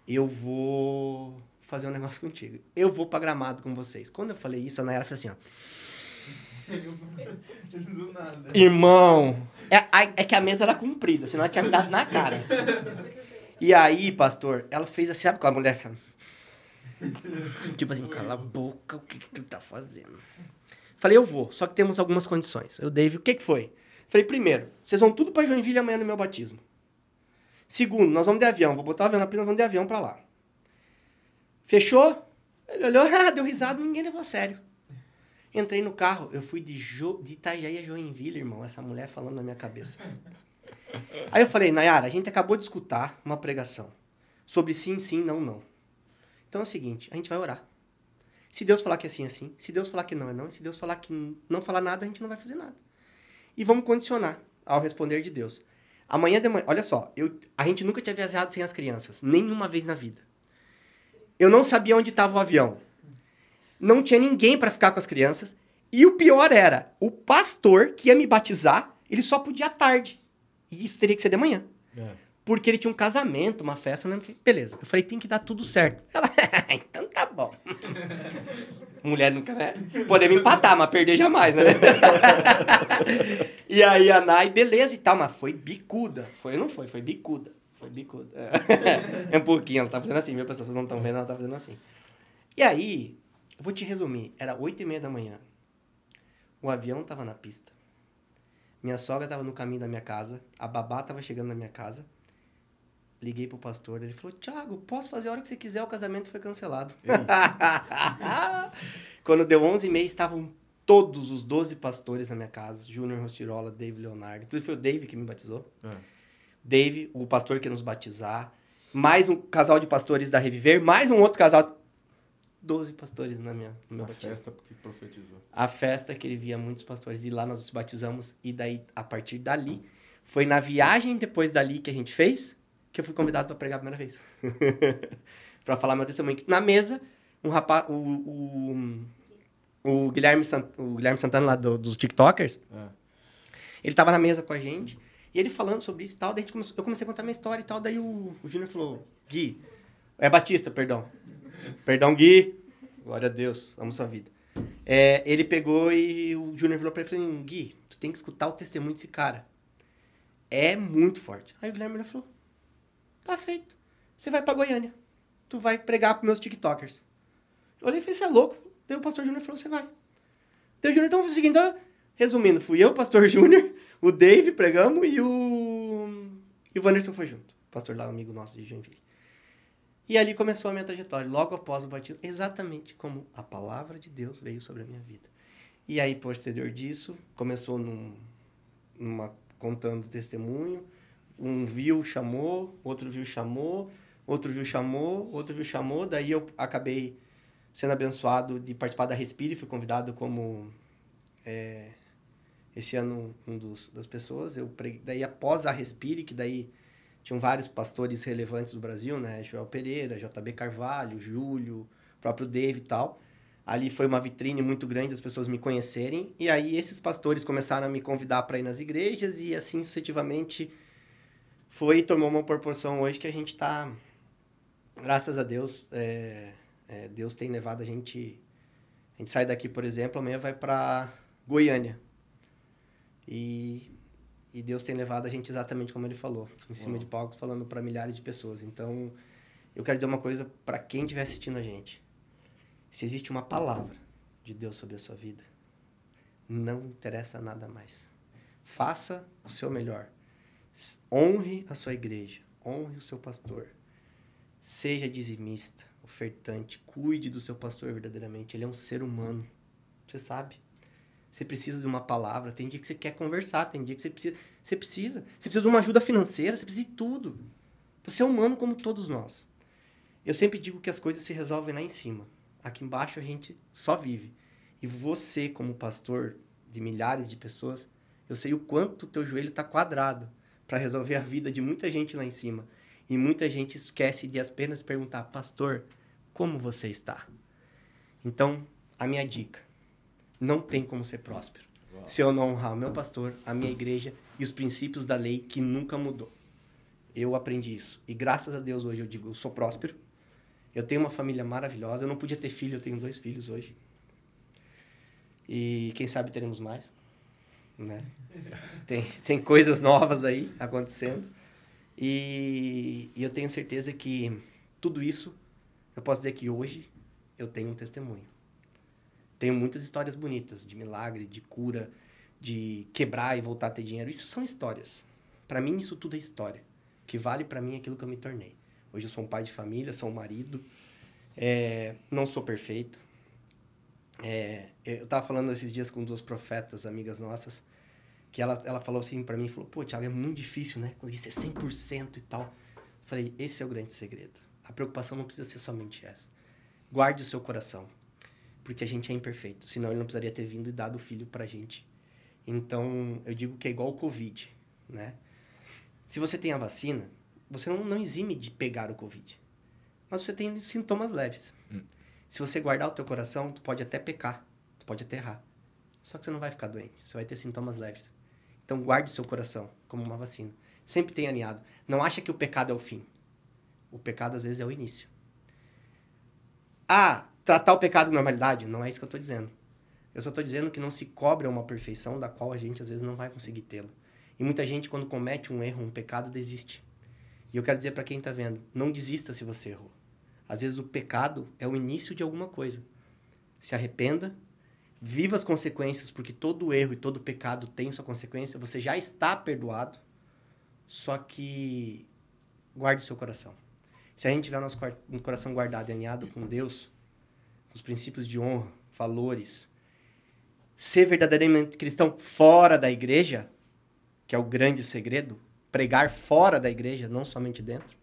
Eu vou fazer um negócio contigo. Eu vou pra gramado com vocês. Quando eu falei isso, a Nayara falou assim, ó. Do nada. Irmão, é, é que a mesa era comprida, senão ela tinha me dado na cara. E aí, pastor, ela fez assim, sabe com a mulher? Tipo assim, cala a boca, o que, que tu tá fazendo? Falei, eu vou, só que temos algumas condições. Eu, Dave, o que que foi? Falei, primeiro, vocês vão tudo pra Joinville amanhã no meu batismo. Segundo, nós vamos de avião, vou botar o avião na pista, nós vamos de avião pra lá. Fechou? Ele olhou, ah, deu risada, ninguém levou a sério. Entrei no carro, eu fui de, jo, de Itajaí a Joinville, irmão, essa mulher falando na minha cabeça. Aí eu falei, Nayara, a gente acabou de escutar uma pregação sobre sim, sim, não, não. Então é o seguinte, a gente vai orar. Se Deus falar que é sim, é sim. Se Deus falar que não, é não. E se Deus falar que não falar nada, a gente não vai fazer nada. E vamos condicionar ao responder de Deus. Amanhã de manhã, olha só, eu, a gente nunca tinha viajado sem as crianças, nenhuma vez na vida. Eu não sabia onde estava o avião não tinha ninguém para ficar com as crianças. E o pior era, o pastor que ia me batizar, ele só podia à tarde. E isso teria que ser de manhã. É. Porque ele tinha um casamento, uma festa, não lembro que. Beleza. Eu falei, tem que dar tudo certo. Ela, então tá bom. Mulher nunca, né? Podemos empatar, mas perder jamais, né? e aí a Nai, beleza e tal, mas foi bicuda. Foi não foi? Foi bicuda. Foi bicuda. É, um pouquinho, ela tá fazendo assim, viu? Pessoas não estão vendo, ela tá fazendo assim. E aí, eu vou te resumir. Era oito e meia da manhã. O avião tava na pista. Minha sogra tava no caminho da minha casa. A babá tava chegando na minha casa. Liguei pro pastor. Ele falou, Thiago, posso fazer a hora que você quiser. O casamento foi cancelado. Quando deu onze e meia, estavam todos os doze pastores na minha casa. Júnior Rostirola, Dave Leonardo. Inclusive foi o Dave que me batizou. É. Dave, o pastor que ia nos batizar. Mais um casal de pastores da Reviver. Mais um outro casal 12 pastores na minha, no meu a batismo. A festa que profetizou. A festa que ele via muitos pastores. E lá nós nos batizamos. E daí, a partir dali, foi na viagem depois dali que a gente fez, que eu fui convidado para pregar a primeira vez. para falar meu testemunho. Na mesa, um rapaz, o, o, o, Guilherme, Sant, o Guilherme Santana lá do, dos TikTokers, é. ele tava na mesa com a gente. E ele falando sobre isso e tal, daí começou, eu comecei a contar minha história e tal, daí o, o Júnior falou, Gui, é Batista, perdão. Perdão, Gui. Glória a Deus. Amo sua vida. É, ele pegou e o Júnior falou pra ele, falou, Gui, tu tem que escutar o testemunho desse cara. É muito forte. Aí o Guilherme falou, tá feito. Você vai pra Goiânia. Tu vai pregar pros meus tiktokers. Eu olhei e falei, você é louco? Daí o pastor Júnior falou, você vai. Daí o Júnior, então, foi o seguinte, então, resumindo, fui eu, o pastor Júnior, o Dave pregamos e o... E o Wanderson foi junto. Pastor lá, amigo nosso de Joinville. E ali começou a minha trajetória, logo após o batismo, exatamente como a palavra de Deus veio sobre a minha vida. E aí, posterior disso, começou num, numa contando testemunho. Um viu, chamou, outro viu, chamou, outro viu, chamou, outro viu, chamou. Daí eu acabei sendo abençoado de participar da Respire, fui convidado como é, esse ano um dos das pessoas. Eu daí após a Respire, que daí tinham vários pastores relevantes do Brasil, né? Joel Pereira, JB Carvalho, Júlio, próprio Dave e tal. Ali foi uma vitrine muito grande, as pessoas me conhecerem. E aí esses pastores começaram a me convidar para ir nas igrejas e assim sucessivamente foi e tomou uma proporção hoje que a gente está, graças a Deus, é, é, Deus tem levado a gente. A gente sai daqui, por exemplo, amanhã vai para Goiânia. E, e Deus tem levado a gente exatamente como ele falou, em cima Uau. de palcos, falando para milhares de pessoas. Então, eu quero dizer uma coisa para quem estiver assistindo a gente se existe uma palavra de Deus sobre a sua vida, não interessa nada mais. Faça o seu melhor. Honre a sua igreja, honre o seu pastor. Seja dizimista, ofertante, cuide do seu pastor verdadeiramente. Ele é um ser humano. Você sabe? Você precisa de uma palavra, tem dia que você quer conversar, tem dia que você precisa. Você precisa. Você precisa de uma ajuda financeira, você precisa de tudo. Você é humano como todos nós. Eu sempre digo que as coisas se resolvem lá em cima. Aqui embaixo a gente só vive. E você, como pastor de milhares de pessoas, eu sei o quanto o teu joelho está quadrado para resolver a vida de muita gente lá em cima. E muita gente esquece de apenas perguntar, pastor, como você está? Então, a minha dica: não tem como ser próspero Uau. se eu não honrar o meu pastor, a minha igreja e os princípios da lei que nunca mudou. Eu aprendi isso. E graças a Deus hoje eu digo, eu sou próspero eu tenho uma família maravilhosa. Eu não podia ter filho, eu tenho dois filhos hoje. E quem sabe teremos mais. Né? Tem, tem coisas novas aí acontecendo. E, e eu tenho certeza que tudo isso, eu posso dizer que hoje eu tenho um testemunho. Tenho muitas histórias bonitas de milagre, de cura, de quebrar e voltar a ter dinheiro. Isso são histórias. Para mim, isso tudo é história. O que vale para mim é aquilo que eu me tornei. Hoje eu sou um pai de família, sou um marido. É, não sou perfeito. É, eu estava falando esses dias com duas profetas, amigas nossas, que ela, ela falou assim para mim, falou, pô, Thiago, é muito difícil, né? Conseguir ser 100% e tal. Eu falei, esse é o grande segredo. A preocupação não precisa ser somente essa. Guarde o seu coração, porque a gente é imperfeito, senão ele não precisaria ter vindo e dado o filho pra gente. Então, eu digo que é igual o Covid, né? Se você tem a vacina, você não, não exime de pegar o Covid. Mas você tem sintomas leves. Hum. Se você guardar o teu coração, tu pode até pecar, tu pode até errar. Só que você não vai ficar doente, você vai ter sintomas leves. Então guarde seu coração como uma vacina. Sempre tenha alinhado. Não acha que o pecado é o fim. O pecado às vezes é o início. Ah, tratar o pecado com normalidade? Não é isso que eu estou dizendo. Eu só estou dizendo que não se cobra uma perfeição da qual a gente às vezes não vai conseguir tê-la. E muita gente, quando comete um erro, um pecado, desiste. E eu quero dizer para quem está vendo, não desista se você errou. Às vezes o pecado é o início de alguma coisa. Se arrependa, viva as consequências, porque todo erro e todo pecado tem sua consequência. Você já está perdoado, só que guarde seu coração. Se a gente tiver nosso coração guardado e alinhado com Deus, os princípios de honra, valores, ser verdadeiramente cristão fora da igreja, que é o grande segredo, pregar fora da igreja, não somente dentro,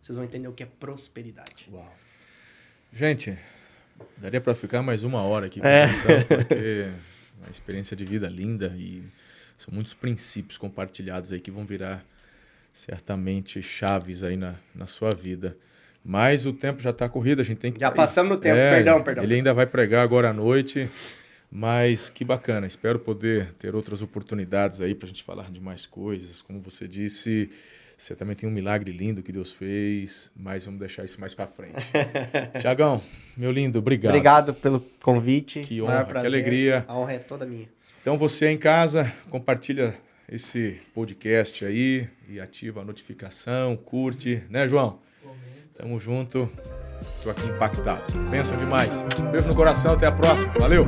vocês vão entender o que é prosperidade. Uau. Gente, daria para ficar mais uma hora aqui é. conversando, é. porque é uma experiência de vida linda e são muitos princípios compartilhados aí que vão virar certamente chaves aí na, na sua vida. Mas o tempo já está corrido, a gente tem que. Já passamos no tempo, é, perdão, perdão. Ele ainda vai pregar agora à noite. Mas que bacana, espero poder ter outras oportunidades aí para a gente falar de mais coisas. Como você disse, você também tem um milagre lindo que Deus fez, mas vamos deixar isso mais para frente. Tiagão, meu lindo, obrigado. Obrigado pelo convite. Que honra, que alegria. A honra é toda minha. Então você em casa, compartilha esse podcast aí e ativa a notificação, curte, né, João? Tamo junto. Estou aqui impactado. Pensam demais. Beijo no coração, até a próxima. Valeu!